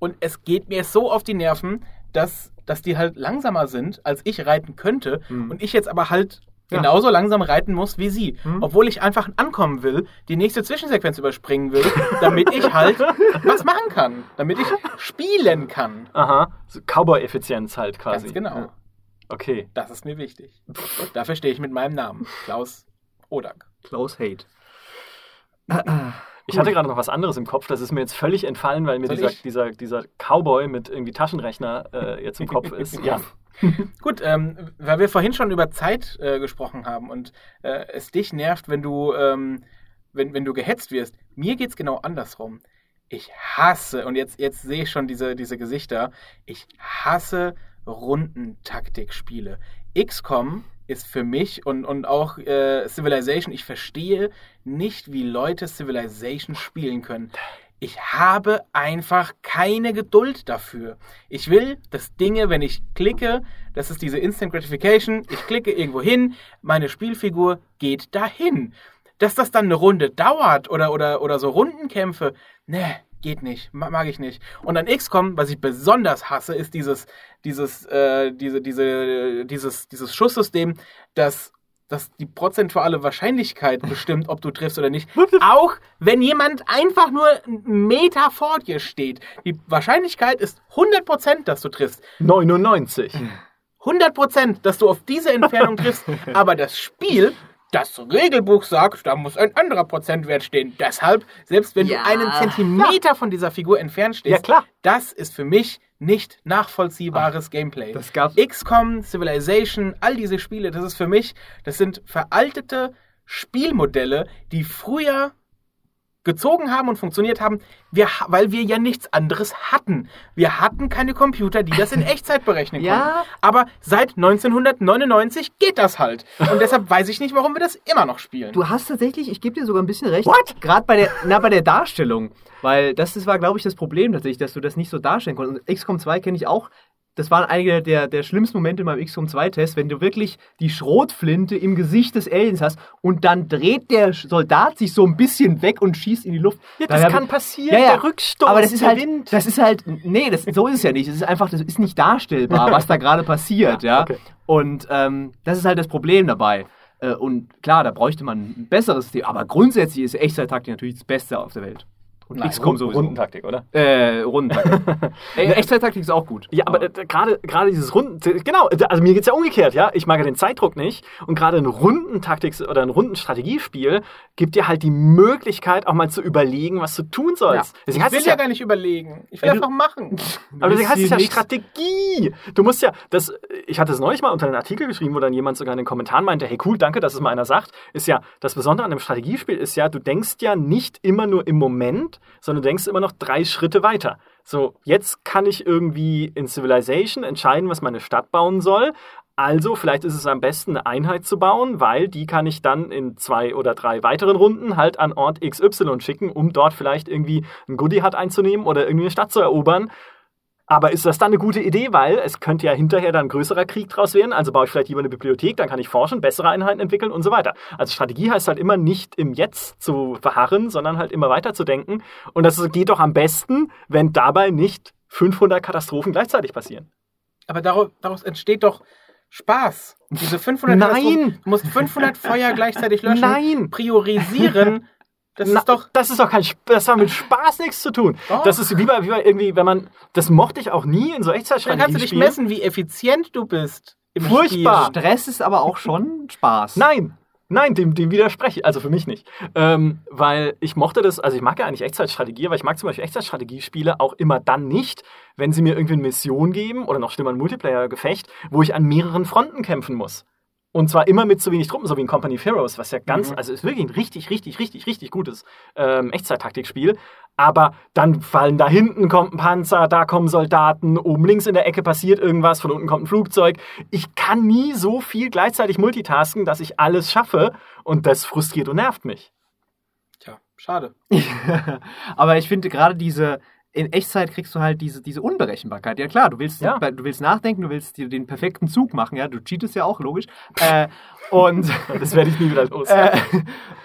Und es geht mir so auf die Nerven, dass, dass die halt langsamer sind, als ich reiten könnte. Mhm. Und ich jetzt aber halt ja. genauso langsam reiten muss wie sie. Mhm. Obwohl ich einfach ankommen will, die nächste Zwischensequenz überspringen will, damit ich halt was machen kann. Damit ich spielen kann. Aha. So Cowboy-Effizienz halt quasi. Ganz genau. Ja. Okay. Das ist mir wichtig. Dafür stehe ich mit meinem Namen. Klaus Odak. Klaus Hate. Ich hatte gerade noch was anderes im Kopf, das ist mir jetzt völlig entfallen, weil mir dieser, dieser, dieser Cowboy mit irgendwie Taschenrechner äh, jetzt im Kopf ist. Ja. Gut, ähm, weil wir vorhin schon über Zeit äh, gesprochen haben und äh, es dich nervt, wenn du, ähm, wenn, wenn du gehetzt wirst. Mir geht es genau andersrum. Ich hasse, und jetzt, jetzt sehe ich schon diese, diese Gesichter, ich hasse Rundentaktikspiele. XCOM ist für mich und, und auch äh, Civilization, ich verstehe nicht, wie Leute Civilization spielen können. Ich habe einfach keine Geduld dafür. Ich will, dass Dinge, wenn ich klicke, das ist diese Instant Gratification, ich klicke irgendwo hin, meine Spielfigur geht dahin. Dass das dann eine Runde dauert oder, oder, oder so Rundenkämpfe, ne, geht nicht, mag ich nicht. Und an XCOM, was ich besonders hasse, ist dieses, dieses, äh, diese, diese, dieses, dieses Schusssystem, das das die prozentuale Wahrscheinlichkeit bestimmt, ob du triffst oder nicht. Auch wenn jemand einfach nur einen Meter vor dir steht. Die Wahrscheinlichkeit ist 100%, dass du triffst. 99. 100%, dass du auf diese Entfernung triffst. Aber das Spiel das Regelbuch sagt, da muss ein anderer Prozentwert stehen. Deshalb, selbst wenn ja. du einen Zentimeter ja. von dieser Figur entfernt stehst, ja, klar. das ist für mich nicht nachvollziehbares Ach, Gameplay. Das gab's. XCOM, Civilization, all diese Spiele, das ist für mich, das sind veraltete Spielmodelle, die früher gezogen haben und funktioniert haben, wir, weil wir ja nichts anderes hatten. Wir hatten keine Computer, die das in Echtzeit berechnen konnten. ja. Aber seit 1999 geht das halt. Und deshalb weiß ich nicht, warum wir das immer noch spielen. Du hast tatsächlich, ich gebe dir sogar ein bisschen recht. Gerade bei der, na, bei der Darstellung. Weil das, das war, glaube ich, das Problem tatsächlich, dass du das nicht so darstellen konntest. Und XCOM 2 kenne ich auch das waren einige der, der schlimmsten Momente in meinem XCOM 2-Test, wenn du wirklich die Schrotflinte im Gesicht des Aliens hast und dann dreht der Soldat sich so ein bisschen weg und schießt in die Luft. Ja, das kann passieren, ja, ja. der Rückstoß, Aber das ist halt, Wind. das ist halt, nee, das, so ist es ja nicht. Es ist einfach, das ist nicht darstellbar, was da gerade passiert, ja. Okay. Und ähm, das ist halt das Problem dabei. Äh, und klar, da bräuchte man ein besseres System. Aber grundsätzlich ist Echtzeit-Taktik natürlich das Beste auf der Welt. Und Nein, XCOM sowieso. Rundentaktik, oder? Äh, Rundentaktik. Ey, Echtzeit-Taktik ist auch gut. Ja, aber äh, gerade gerade dieses Runden... Genau, also mir geht's ja umgekehrt, ja. Ich mag ja den Zeitdruck nicht. Und gerade ein Rundentaktik- oder ein Rundenstrategiespiel gibt dir halt die Möglichkeit, auch mal zu überlegen, was du tun sollst. Ja. Ich will ja, ja, gar nicht überlegen. Ich will einfach machen. aber deswegen heißt es ja Strategie. Du musst ja... das. Ich hatte es neulich mal unter einen Artikel geschrieben, wo dann jemand sogar in den Kommentaren meinte, hey cool, danke, dass es mal einer sagt. Ist ja, das Besondere an einem Strategiespiel ist ja, du denkst ja nicht immer nur im Moment, sondern du denkst immer noch drei Schritte weiter. So, jetzt kann ich irgendwie in Civilization entscheiden, was meine Stadt bauen soll, Also vielleicht ist es am besten, eine Einheit zu bauen, weil die kann ich dann in zwei oder drei weiteren Runden halt an Ort XY schicken, um dort vielleicht irgendwie ein Goodie Hut einzunehmen oder irgendwie eine Stadt zu erobern. Aber ist das dann eine gute Idee, weil es könnte ja hinterher dann ein größerer Krieg draus werden. Also baue ich vielleicht lieber eine Bibliothek, dann kann ich forschen, bessere Einheiten entwickeln und so weiter. Also Strategie heißt halt immer nicht im Jetzt zu verharren, sondern halt immer weiter zu denken. Und das geht doch am besten, wenn dabei nicht 500 Katastrophen gleichzeitig passieren. Aber daraus, entsteht doch Spaß. Diese 500 Nein! Du musst 500 Feuer gleichzeitig löschen. Nein! Priorisieren. Das Na, ist doch. Das ist doch kein Sp Das hat mit Spaß nichts zu tun. Doch. Das ist wie bei, wie bei irgendwie, wenn man. Das mochte ich auch nie in so Dann Echtzeitstrategien. kannst du dich messen, wie effizient du bist. Im Furchtbar. Spiel. Stress ist aber auch schon Spaß. Nein, nein, dem, dem widerspreche ich. Also für mich nicht. Ähm, weil ich mochte das, also ich mag ja eigentlich Echtzeitstrategie, aber ich mag zum Beispiel Echtzeitstrategiespiele auch immer dann nicht, wenn sie mir irgendwie eine Mission geben oder noch schlimmer ein Multiplayer-Gefecht, wo ich an mehreren Fronten kämpfen muss. Und zwar immer mit so wenig Truppen, so wie in Company of Heroes, was ja ganz, Mhm. also ist wirklich ein richtig, richtig, richtig, richtig gutes ähm, Echtzeit-Taktikspiel. Aber dann fallen da hinten kommt ein Panzer, da kommen Soldaten, oben links in der Ecke passiert irgendwas, von unten kommt ein Flugzeug. Ich kann nie so viel gleichzeitig multitasken, dass ich alles schaffe und das frustriert und nervt mich. Tja, schade. aber ich finde gerade diese, in Echtzeit kriegst du halt diese, diese Unberechenbarkeit. Ja klar, du willst, Ja. du willst nachdenken, du willst dir den perfekten Zug machen, ja, du cheatest ja auch, logisch. Äh, und, Das werde ich nie wieder los. äh,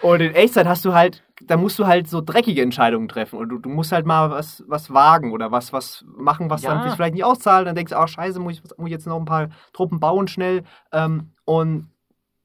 und in Echtzeit hast du halt, da musst du halt so dreckige Entscheidungen treffen und du, du musst halt mal was, was wagen oder was, was machen, was Ja. dann vielleicht nicht auszahlt. Dann denkst du, ach scheiße, muss ich, muss ich jetzt noch ein paar Truppen bauen schnell. Ähm, und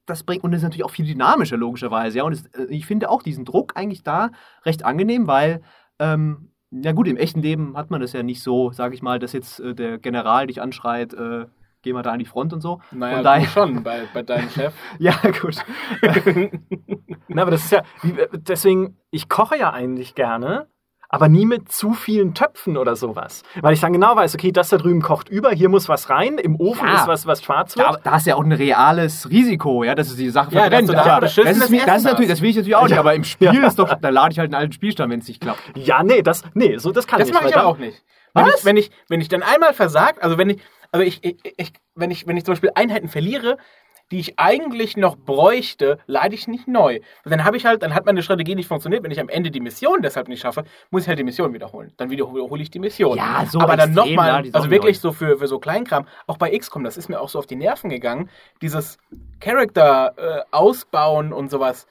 das bringt, und das ist natürlich auch viel dynamischer, logischerweise. Ja, und es, äh, ich finde auch diesen Druck eigentlich da recht angenehm, weil, ähm, ja gut, im echten Leben hat man das ja nicht so, sage ich mal, dass jetzt äh, der General dich anschreit, äh, geh mal da an die Front und so. Naja, daher- schon bei, bei deinem Chef. Ja, gut. Na, aber das ist ja, wie- deswegen, ich koche ja eigentlich gerne, aber nie mit zu vielen Töpfen oder sowas. Weil ich dann genau weiß, okay, das da drüben kocht über, hier muss was rein, im Ofen Ja. ist was, was schwarz wird. Da, da hast du ja auch ein reales Risiko, ja, dass es die Sache Ja, verbrennt. dass du da Aber beschissenes das, ist, mir- das, ist natürlich, das will ich natürlich auch nicht, Ja. aber im Spiel Ja. ist doch, da lade ich halt einen alten Spielstand, wenn es nicht klappt. Ja, nee, das, nee, so, das kann Das ich mache nicht. ich weil aber dann- auch nicht. Wenn Was? ich, wenn, ich, wenn ich dann einmal versagt, also wenn ich, also ich, ich, ich, wenn ich, wenn ich zum Beispiel Einheiten verliere, die ich eigentlich noch bräuchte, lade ich nicht neu. Und dann habe ich halt, dann hat meine Strategie nicht funktioniert. Wenn ich am Ende die Mission deshalb nicht schaffe, muss ich halt die Mission wiederholen. Dann wiederhole ich die Mission. Ja, so Aber dann nochmal, ja, also wirklich so für, für so Kleinkram, auch bei XCOM, das ist mir auch so auf die Nerven gegangen, dieses Charakter äh, ausbauen und sowas.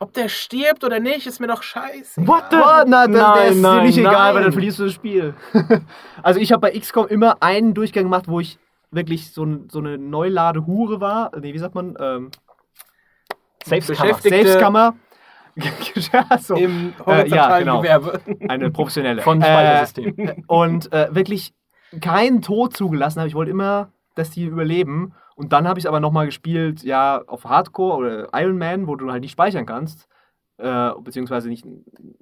Ob der stirbt oder nicht, ist mir doch scheiße. What the- Oh, na, das, Nein, der ist dir nein, nicht egal, nein. weil dann verlierst du das Spiel. also ich habe bei XCOM immer einen Durchgang gemacht, wo ich wirklich so, ein, so eine Neulade-Hure war. Nee, wie sagt man? Ähm, Safeskammer. Beschäftigte Safeskammer. ja, so. im Äh, ja, horizontalen genau. Gewerbe. Eine professionelle. Von Äh, Speichersystem. und äh, wirklich keinen Tod zugelassen habe. Ich wollte immer, dass die überleben. Und dann habe ich aber nochmal gespielt, ja, auf Hardcore oder Iron Man, wo du halt nicht speichern kannst, äh, beziehungsweise nicht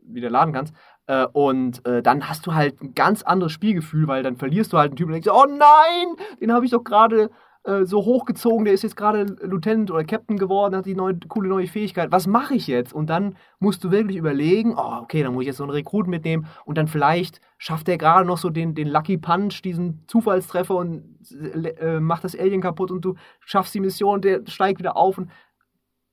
wieder laden kannst. Äh, und äh, dann hast du halt ein ganz anderes Spielgefühl, weil dann verlierst du halt einen Typen und denkst, oh nein, den habe ich doch gerade äh, so hochgezogen, der ist jetzt gerade Lieutenant oder Captain geworden, hat die neue, coole neue Fähigkeit. Was mache ich jetzt? Und dann musst du wirklich überlegen, oh, okay, dann muss ich jetzt so einen Rekrut mitnehmen und dann vielleicht schafft er gerade noch so den, den Lucky Punch, diesen Zufallstreffer und äh, macht das Alien kaputt und du schaffst die Mission, der steigt wieder auf und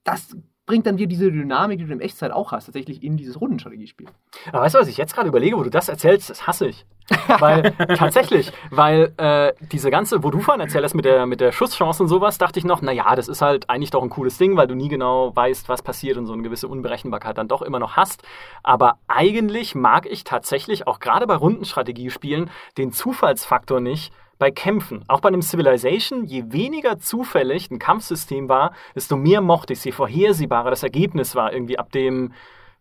das bringt dann dir diese Dynamik, die du in Echtzeit auch hast, tatsächlich in dieses Rundenstrategiespiel. Aber weißt du, was ich jetzt gerade überlege, wo du das erzählst, das hasse ich. Weil, tatsächlich, weil äh, diese ganze, wo du vorhin erzählt hast mit der, mit der Schusschance und sowas, dachte ich noch, naja, das ist halt eigentlich doch ein cooles Ding, weil du nie genau weißt, was passiert und so eine gewisse Unberechenbarkeit dann doch immer noch hast. Aber eigentlich mag ich tatsächlich auch gerade bei Rundenstrategiespielen den Zufallsfaktor nicht, bei Kämpfen, auch bei einem Civilization, je weniger zufällig ein Kampfsystem war, desto mehr mochte ich es, je vorhersehbarer das Ergebnis war. Irgendwie ab dem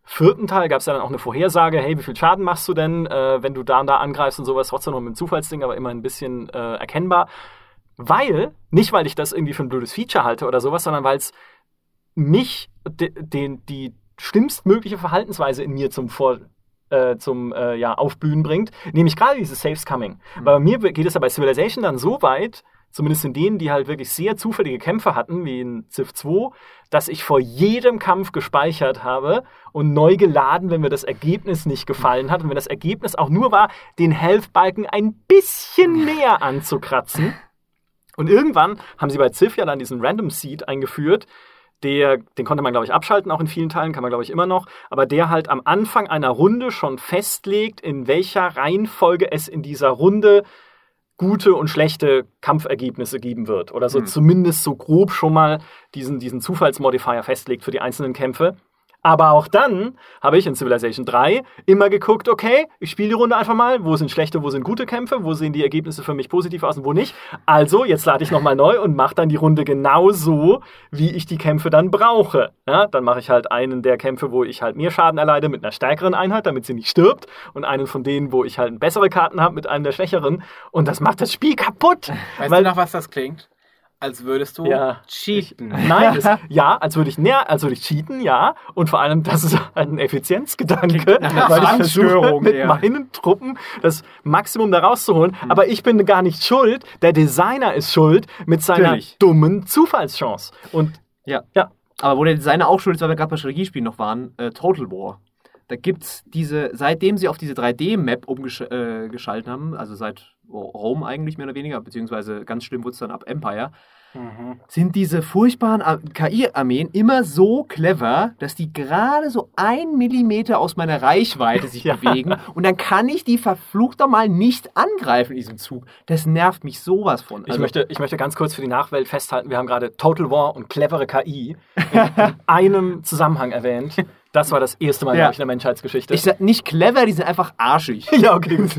vierten Teil gab es ja dann auch eine Vorhersage, hey, wie viel Schaden machst du denn, äh, wenn du da und da angreifst und sowas, trotzdem noch mit dem Zufallsding, aber immer ein bisschen äh, erkennbar. Weil, nicht weil ich das irgendwie für ein blödes Feature halte oder sowas, sondern weil es mich, de, den, die schlimmstmögliche Verhaltensweise in mir zum Vor, äh, zum äh, ja, Aufblühen bringt, nämlich gerade dieses Saves Coming. Weil bei mir geht es ja bei Civilization dann so weit, zumindest in denen, die halt wirklich sehr zufällige Kämpfe hatten, wie in Civ 2, dass ich vor jedem Kampf gespeichert habe und neu geladen, wenn mir das Ergebnis nicht gefallen hat und wenn das Ergebnis auch nur war, den Health-Balken ein bisschen näher anzukratzen. Und irgendwann haben sie bei Civ ja dann diesen Random Seed eingeführt, der, den konnte man, glaube ich, abschalten, auch in vielen Teilen, kann man, glaube ich, immer noch, aber der halt am Anfang einer Runde schon festlegt, in welcher Reihenfolge es in dieser Runde gute und schlechte Kampfergebnisse geben wird. Oder so hm. zumindest so grob schon mal diesen, diesen Zufallsmodifier festlegt für die einzelnen Kämpfe. Aber auch dann habe ich in Civilization 3 immer geguckt, okay, ich spiele die Runde einfach mal, wo sind schlechte, wo sind gute Kämpfe, wo sehen die Ergebnisse für mich positiv aus und wo nicht. Also, jetzt lade ich nochmal neu und mache dann die Runde genau so, wie ich die Kämpfe dann brauche. Ja, dann mache ich halt einen der Kämpfe, wo ich halt mehr Schaden erleide mit einer stärkeren Einheit, damit sie nicht stirbt. Und einen von denen, wo ich halt bessere Karten habe mit einem der schwächeren. Und das macht das Spiel kaputt. Weißt weil, du noch, was das klingt? Als würdest du ja, cheaten. Ich, nein, das, ja, als würde ich näher, als würde ich cheaten, ja. Und vor allem, das ist ein Effizienzgedanke, weil ich versuche, mit ja. meinen Truppen das Maximum da rauszuholen. Hm. Aber ich bin gar nicht schuld. Der Designer ist schuld mit seiner Natürlich. dummen Zufallschance. Und ja. ja. Aber wo der Designer auch schuld ist, weil wir gerade bei Strategiespielen noch waren, äh, Total War. Da gibt es diese, seitdem sie auf diese 3D-Map umgeschaltet äh, haben, also seit Rom eigentlich mehr oder weniger, beziehungsweise ganz schlimm wurde es dann ab Empire, mhm. sind diese furchtbaren KI-Armeen immer so clever, dass die gerade so ein Millimeter aus meiner Reichweite sich ja. bewegen und dann kann ich die verflucht mal nicht angreifen in diesem Zug. Das nervt mich sowas von. Also ich, möchte, ich möchte ganz kurz für die Nachwelt festhalten, wir haben gerade Total War und clevere KI in einem Zusammenhang erwähnt. Das war das erste Mal, ja. glaube ich, in der Menschheitsgeschichte. Ich sag nicht clever, die sind einfach arschig. ja, okay.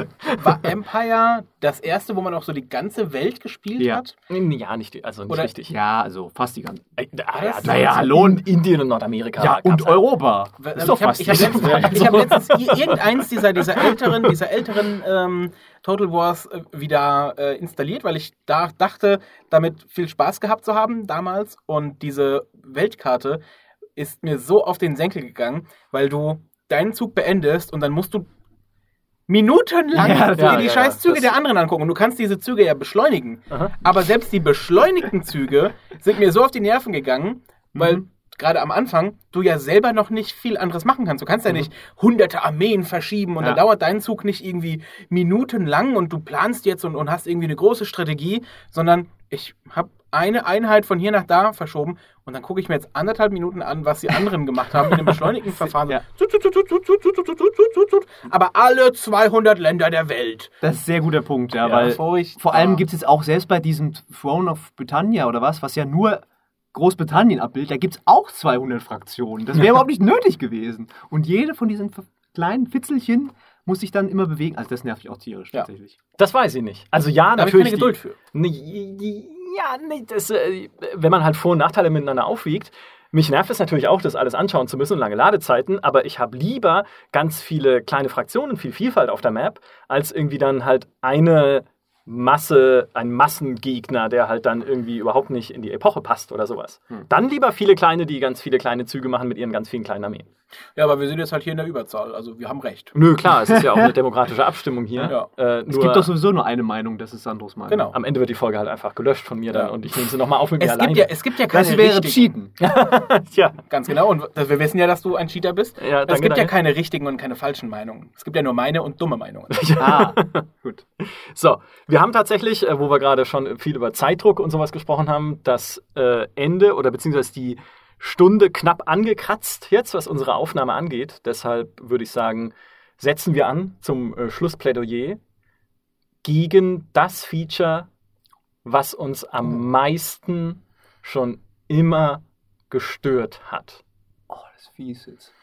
War Empire das erste, wo man auch so die ganze Welt gespielt ja. hat? Ja, nicht, also nicht Oder, richtig. Ja, also fast die ganze. Äh, ah, ja, naja, hallo. In Indien und Nordamerika. Ja, und Europa. Halt. Ist doch fast. Ich habe hab letztens, hab letztens irgendeins dieser, dieser älteren, dieser älteren ähm, Total Wars äh, wieder äh, installiert, weil ich da dachte, damit viel Spaß gehabt zu haben damals und diese Weltkarte ist mir so auf den Senkel gegangen, weil du deinen Zug beendest und dann musst du minutenlang ja, ja, die ja, scheiß Züge der anderen angucken. Und du kannst diese Züge ja beschleunigen. Aha. Aber selbst die beschleunigten Züge sind mir so auf die Nerven gegangen, weil mhm. gerade am Anfang du ja selber noch nicht viel anderes machen kannst. Du kannst ja mhm. nicht hunderte Armeen verschieben und dann dauert dein Zug nicht irgendwie minutenlang und du planst jetzt und, und hast irgendwie eine große Strategie, sondern ich habe eine Einheit von hier nach da verschoben und dann gucke ich mir jetzt anderthalb Minuten an, was die anderen gemacht haben in dem beschleunigten Verfahren. Ja. Aber alle 200 Länder der Welt. Das ist ein sehr guter Punkt, ja, ja weil vor allem gibt es jetzt auch selbst bei diesem Throne of Britannia oder was, was ja nur Großbritannien abbildet, da gibt es auch 200 Fraktionen. Das wäre überhaupt nicht nötig gewesen. Und jede von diesen kleinen Fitzelchen muss sich dann immer bewegen. Also das nervt mich auch tierisch ja. tatsächlich. Das weiß ich nicht. Also ja, da natürlich. Ich keine Geduld für. Die, ja, nee, das, äh, wenn man halt Vor- und Nachteile miteinander aufwiegt, mich nervt es natürlich auch, das alles anschauen zu müssen und lange Ladezeiten, aber ich habe lieber ganz viele kleine Fraktionen, viel Vielfalt auf der Map, als irgendwie dann halt eine Masse, ein Massengegner, der halt dann irgendwie überhaupt nicht in die Epoche passt oder sowas. Hm. Dann lieber viele kleine, die ganz viele kleine Züge machen mit ihren ganz vielen kleinen Armeen. Ja, aber wir sind jetzt halt hier in der Überzahl, also wir haben recht. Nö, klar, es ist ja auch eine demokratische Abstimmung hier. Ja. Äh, es gibt doch sowieso nur eine Meinung, das ist Sandros Meinung. Genau. Am Ende wird die Folge halt einfach gelöscht von mir ja. dann und ich nehme sie nochmal auf mit es mir alleine. Ja, es gibt ja keine Das wäre richtigen. Cheaten. ja. Ganz genau, und wir wissen ja, dass du ein Cheater bist. Ja, danke, es gibt danke. ja keine richtigen und keine falschen Meinungen. Es gibt ja nur meine und dumme Meinungen. ja, ah, gut. So, wir haben tatsächlich, äh, wo wir gerade schon viel über Zeitdruck und sowas gesprochen haben, das äh, Ende oder beziehungsweise die Stunde knapp angekratzt jetzt, was unsere Aufnahme angeht. Deshalb würde ich sagen, setzen wir an zum äh, Schlussplädoyer gegen das Feature, was uns am meisten schon immer gestört hat. Oh, das ist fies jetzt.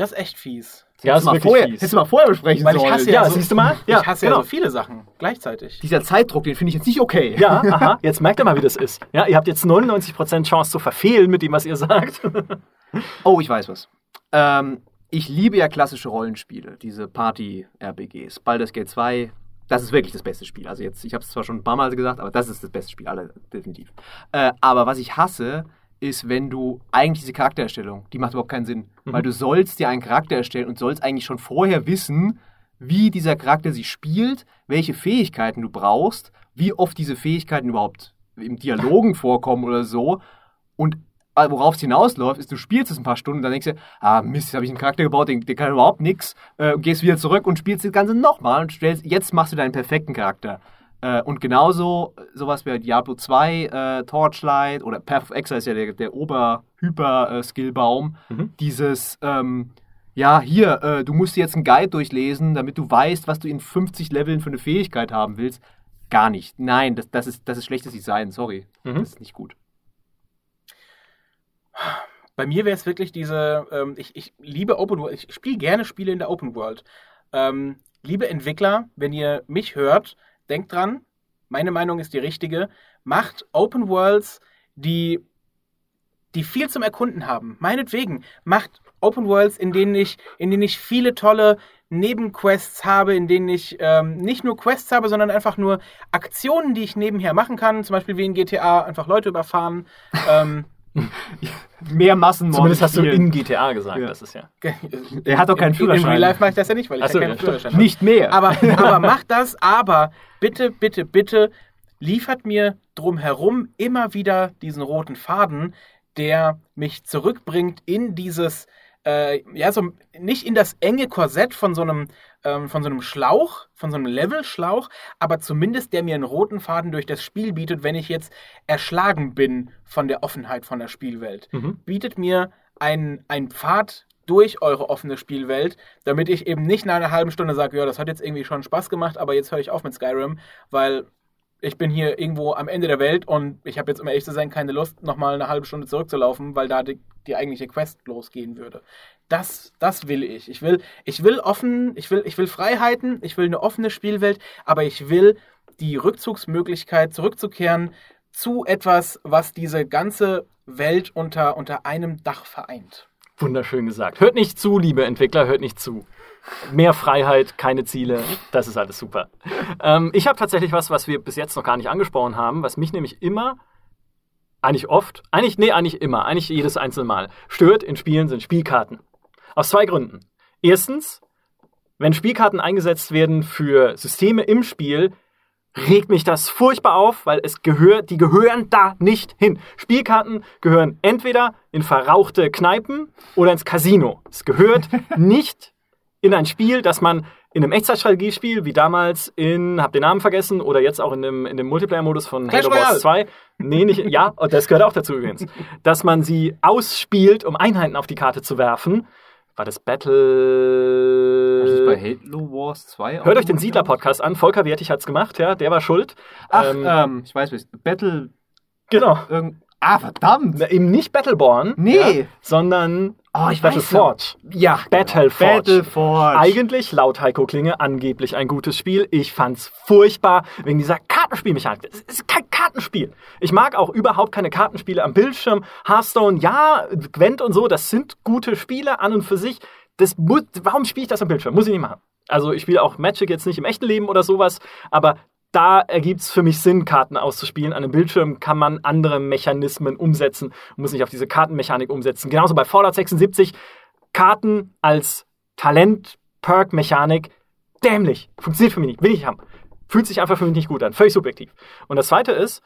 Das ist echt fies. Ja, das ist mal vorher, Hättest du mal vorher besprechen Weil ich hasse ja, ja so, siehst du mal? Ja, ich hasse genau. ja so viele Sachen gleichzeitig. Dieser Zeitdruck, den finde ich jetzt nicht okay. Ja, aha. Jetzt merkt ihr mal, wie das ist. Ja, ihr habt jetzt 99% Chance zu verfehlen mit dem, was ihr sagt. oh, ich weiß was. Ähm, ich liebe ja klassische Rollenspiele, diese Party-RPGs. Baldur's Gate 2, das ist wirklich das beste Spiel. Also jetzt, ich habe es zwar schon ein paar Mal gesagt, aber das ist das beste Spiel, alle definitiv. Äh, aber was ich hasse, ist, wenn du eigentlich diese Charaktererstellung, die macht überhaupt keinen Sinn. Mhm. Weil du sollst dir einen Charakter erstellen und sollst eigentlich schon vorher wissen, wie dieser Charakter sich spielt, welche Fähigkeiten du brauchst, wie oft diese Fähigkeiten überhaupt im Dialogen vorkommen oder so. Und äh, worauf es hinausläuft, ist, du spielst es ein paar Stunden und dann denkst du, ah Mist, jetzt habe ich einen Charakter gebaut, der, der kann überhaupt nichts, äh, gehst wieder zurück und spielst das Ganze nochmal und stellst, jetzt machst du deinen perfekten Charakter. Äh, und genauso sowas wie Diablo 2, äh, Torchlight oder Path of Exile ist ja der, der Ober-Hyper-Skillbaum. Mhm. Dieses, ähm, ja, hier, äh, du musst jetzt einen Guide durchlesen, damit du weißt, was du in 50 Leveln für eine Fähigkeit haben willst. Gar nicht. Nein, das, das, ist, das ist schlechtes Design, sorry. Mhm. Das ist nicht gut. Bei mir wäre es wirklich diese, ähm, ich, ich liebe Open World, ich spiele gerne Spiele in der Open World. Ähm, liebe Entwickler, wenn ihr mich hört, denkt dran, meine Meinung ist die richtige, macht Open Worlds, die, die viel zum Erkunden haben. Meinetwegen, macht Open Worlds, in denen ich, in denen ich viele tolle Nebenquests habe, in denen ich ähm, nicht nur Quests habe, sondern einfach nur Aktionen, die ich nebenher machen kann. Zum Beispiel wie in GTA einfach Leute überfahren. ähm, Mehr Massenmord. Zumindest hast du in GTA gesagt, ja. das ist ja. Er hat doch keinen Führerschein. In Real Life mache ich das ja nicht, weil ich Achso, ja keinen Führerschein habe. Nicht mehr. Aber, aber macht das, aber bitte, bitte, bitte liefert mir drumherum immer wieder diesen roten Faden, der mich zurückbringt in dieses äh, ja, so nicht in das enge Korsett von so einem, ähm, von so einem Schlauch, von so einem Levelschlauch, aber zumindest der mir einen roten Faden durch das Spiel bietet, wenn ich jetzt erschlagen bin von der Offenheit von der Spielwelt. Mhm. Bietet mir ein, ein Pfad durch eure offene Spielwelt, damit ich eben nicht nach einer halben Stunde sage, ja, das hat jetzt irgendwie schon Spaß gemacht, aber jetzt höre ich auf mit Skyrim, weil ich bin hier irgendwo am Ende der Welt und ich habe jetzt, um ehrlich zu sein, keine Lust, nochmal eine halbe Stunde zurückzulaufen, weil da die, die eigentliche Quest losgehen würde. Das, das will ich. Ich will, ich will offen, ich will, ich will Freiheiten, ich will eine offene Spielwelt, aber ich will die Rückzugsmöglichkeit zurückzukehren zu etwas, was diese ganze Welt unter, unter einem Dach vereint. Wunderschön gesagt. Hört nicht zu, liebe Entwickler, hört nicht zu. Mehr Freiheit, keine Ziele, das ist alles super. Ähm, ich habe tatsächlich was, was wir bis jetzt noch gar nicht angesprochen haben, was mich nämlich immer, eigentlich oft, eigentlich, nee, eigentlich immer, eigentlich jedes einzelne Mal stört in Spielen sind Spielkarten. Aus zwei Gründen. Erstens, wenn Spielkarten eingesetzt werden für Systeme im Spiel, regt mich das furchtbar auf, weil es gehört, die gehören da nicht hin. Spielkarten gehören entweder in verrauchte Kneipen oder ins Casino. Es gehört nicht in ein Spiel, das man in einem Echtzeitstrategiespiel, wie damals in, hab den Namen vergessen, oder jetzt auch in dem, in dem Multiplayer-Modus von Clash Halo Wars 2. Nee, nicht, ja, das gehört auch dazu übrigens. dass man sie ausspielt, um Einheiten auf die Karte zu werfen. War das Battle. Was ist bei Halo Wars 2 Hört euch den Siedler-Podcast an. Volker Wertig hat's gemacht, ja, der war schuld. Ach, ähm, ähm, ich weiß, Battle. Genau. Irgend Ah, verdammt! Na, eben nicht Battleborn. Nee. Ja, sondern oh, ich Battleforge. Ja, Battleforge. Battleforge. Eigentlich, laut Heiko Klinge, angeblich ein gutes Spiel. Ich fand's furchtbar wegen dieser Kartenspielmechanik. Es ist kein Kartenspiel. Ich mag auch überhaupt keine Kartenspiele am Bildschirm. Hearthstone, ja, Gwent und so, das sind gute Spiele an und für sich. Das muss, warum spiele ich das am Bildschirm? Muss ich nicht machen. Also ich spiele auch Magic jetzt nicht im echten Leben oder sowas, aber da ergibt es für mich Sinn, Karten auszuspielen. An einem Bildschirm kann man andere Mechanismen umsetzen, muss nicht auf diese Kartenmechanik umsetzen. Genauso bei Fallout 76, Karten als Talent-Perk-Mechanik, dämlich. Funktioniert für mich nicht, will ich haben. Fühlt sich einfach für mich nicht gut an, völlig subjektiv. Und das zweite ist,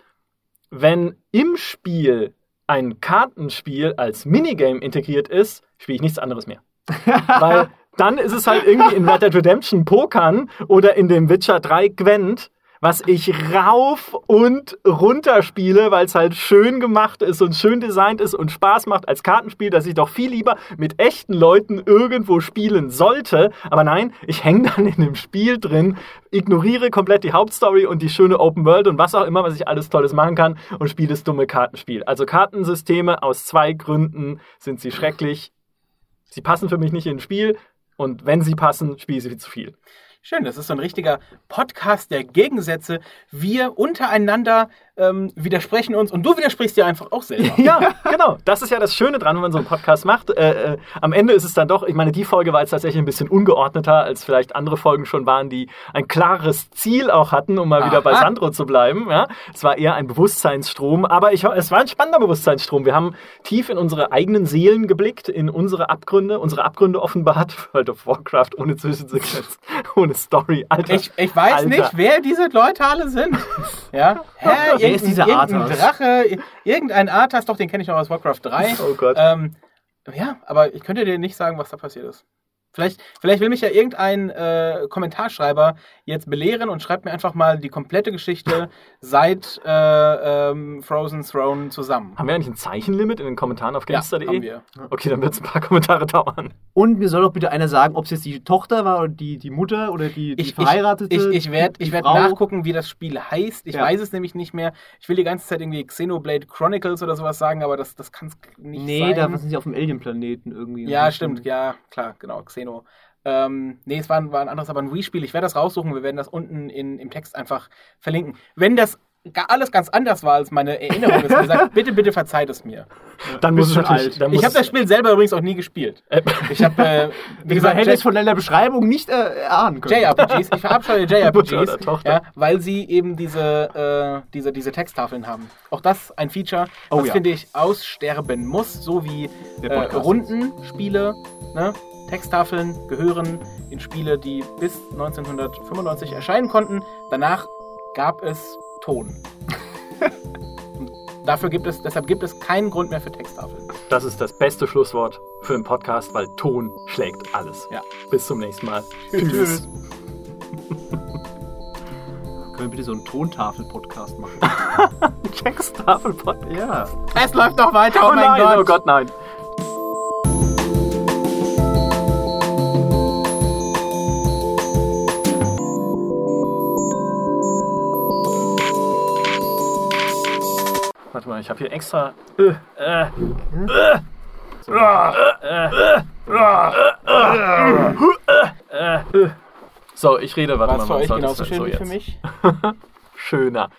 wenn im Spiel ein Kartenspiel als Minigame integriert ist, spiele ich nichts anderes mehr. Weil dann ist es halt irgendwie in Red Dead Redemption Pokern oder in dem Witcher 3 Gwent was ich rauf und runter spiele, weil es halt schön gemacht ist und schön designt ist und Spaß macht als Kartenspiel, dass ich doch viel lieber mit echten Leuten irgendwo spielen sollte. Aber nein, ich hänge dann in dem Spiel drin, ignoriere komplett die Hauptstory und die schöne Open World und was auch immer, was ich alles Tolles machen kann und spiele das dumme Kartenspiel. Also Kartensysteme aus zwei Gründen sind sie schrecklich. Sie passen für mich nicht ins Spiel und wenn sie passen, spiele ich sie zu viel. Schön, das ist so ein richtiger Podcast der Gegensätze. Wir untereinander ähm, widersprechen uns und du widersprichst dir einfach auch selber. ja, genau. Das ist ja das Schöne dran, wenn man so einen Podcast macht. Äh, äh, am Ende ist es dann doch, ich meine, die Folge war jetzt tatsächlich ein bisschen ungeordneter, als vielleicht andere Folgen schon waren, die ein klares Ziel auch hatten, um mal Aha. wieder bei Sandro zu bleiben. Ja? Es war eher ein Bewusstseinsstrom, aber ich, es war ein spannender Bewusstseinsstrom. Wir haben tief in unsere eigenen Seelen geblickt, in unsere Abgründe, unsere Abgründe offenbart. World of Warcraft ohne Zwischensequenz, ohne Story. Alter, ich, ich weiß Alter. nicht, wer diese Leute alle sind. Ja? Hä? Wer ist dieser irgendein Drache, irgendein Arthas, doch, den kenne ich noch aus Warcraft 3. Oh Gott. Ähm, ja, aber ich könnte dir nicht sagen, was da passiert ist. Vielleicht, vielleicht will mich ja irgendein äh, Kommentarschreiber jetzt belehren und schreibt mir einfach mal die komplette Geschichte seit äh, ähm, Frozen Throne zusammen. Haben wir eigentlich ein Zeichenlimit in den Kommentaren auf gamester.de? Ja, haben wir. Okay, dann wird es ein paar Kommentare dauern. Und mir soll doch bitte einer sagen, ob es jetzt die Tochter war oder die, die Mutter oder die, die Ich, verheiratete. ich, ich, ich werde werd nachgucken, wie das Spiel heißt. Ich Ja. weiß es nämlich nicht mehr. Ich will die ganze Zeit irgendwie Xenoblade Chronicles oder sowas sagen, aber das, das kann es nicht Nee, sein. da sind sie auf dem Alien-Planeten irgendwie. Ja, stimmt, ja, klar, genau, Xeno. Ähm, nee, es war, ein- war ein anderes, aber ein Wii-Spiel. Ich werde das raussuchen, wir werden das unten in, im Text einfach verlinken. Wenn das alles ganz anders war als meine Erinnerung ist, gesagt, bitte, bitte verzeiht es mir. Dann muss Bist es schon alt. Ich habe das Spiel selber übrigens auch nie gespielt. Äh, Ich habe, äh, wie gesagt, hätte es von deiner Beschreibung nicht äh, erahnen können. JRPGs. Ich verabscheue JRPGs, ja, weil sie eben diese, äh, diese, diese Texttafeln haben. Auch das ein Feature, Oh das ja. finde ich aussterben muss, so wie äh. Rundenspiele. Ne? Texttafeln gehören in Spiele, die bis 1995 erscheinen konnten. Danach gab es Ton. Dafür gibt es, deshalb gibt es keinen Grund mehr für Texttafeln. Das ist das beste Schlusswort für den Podcast, weil Ton schlägt alles. Ja. Bis zum nächsten Mal. Tschüss. Können wir bitte so einen Tontafel-Podcast machen? Texttafel-Podcast. ja. Es läuft noch weiter, oh, Oh mein nein, Gott. oh Gott, nein. Warte mal, ich habe hier extra. Äh, äh, äh, äh, äh. So, ich rede, warte War es mal. für euch genauso schön so wie für mich? Schöner.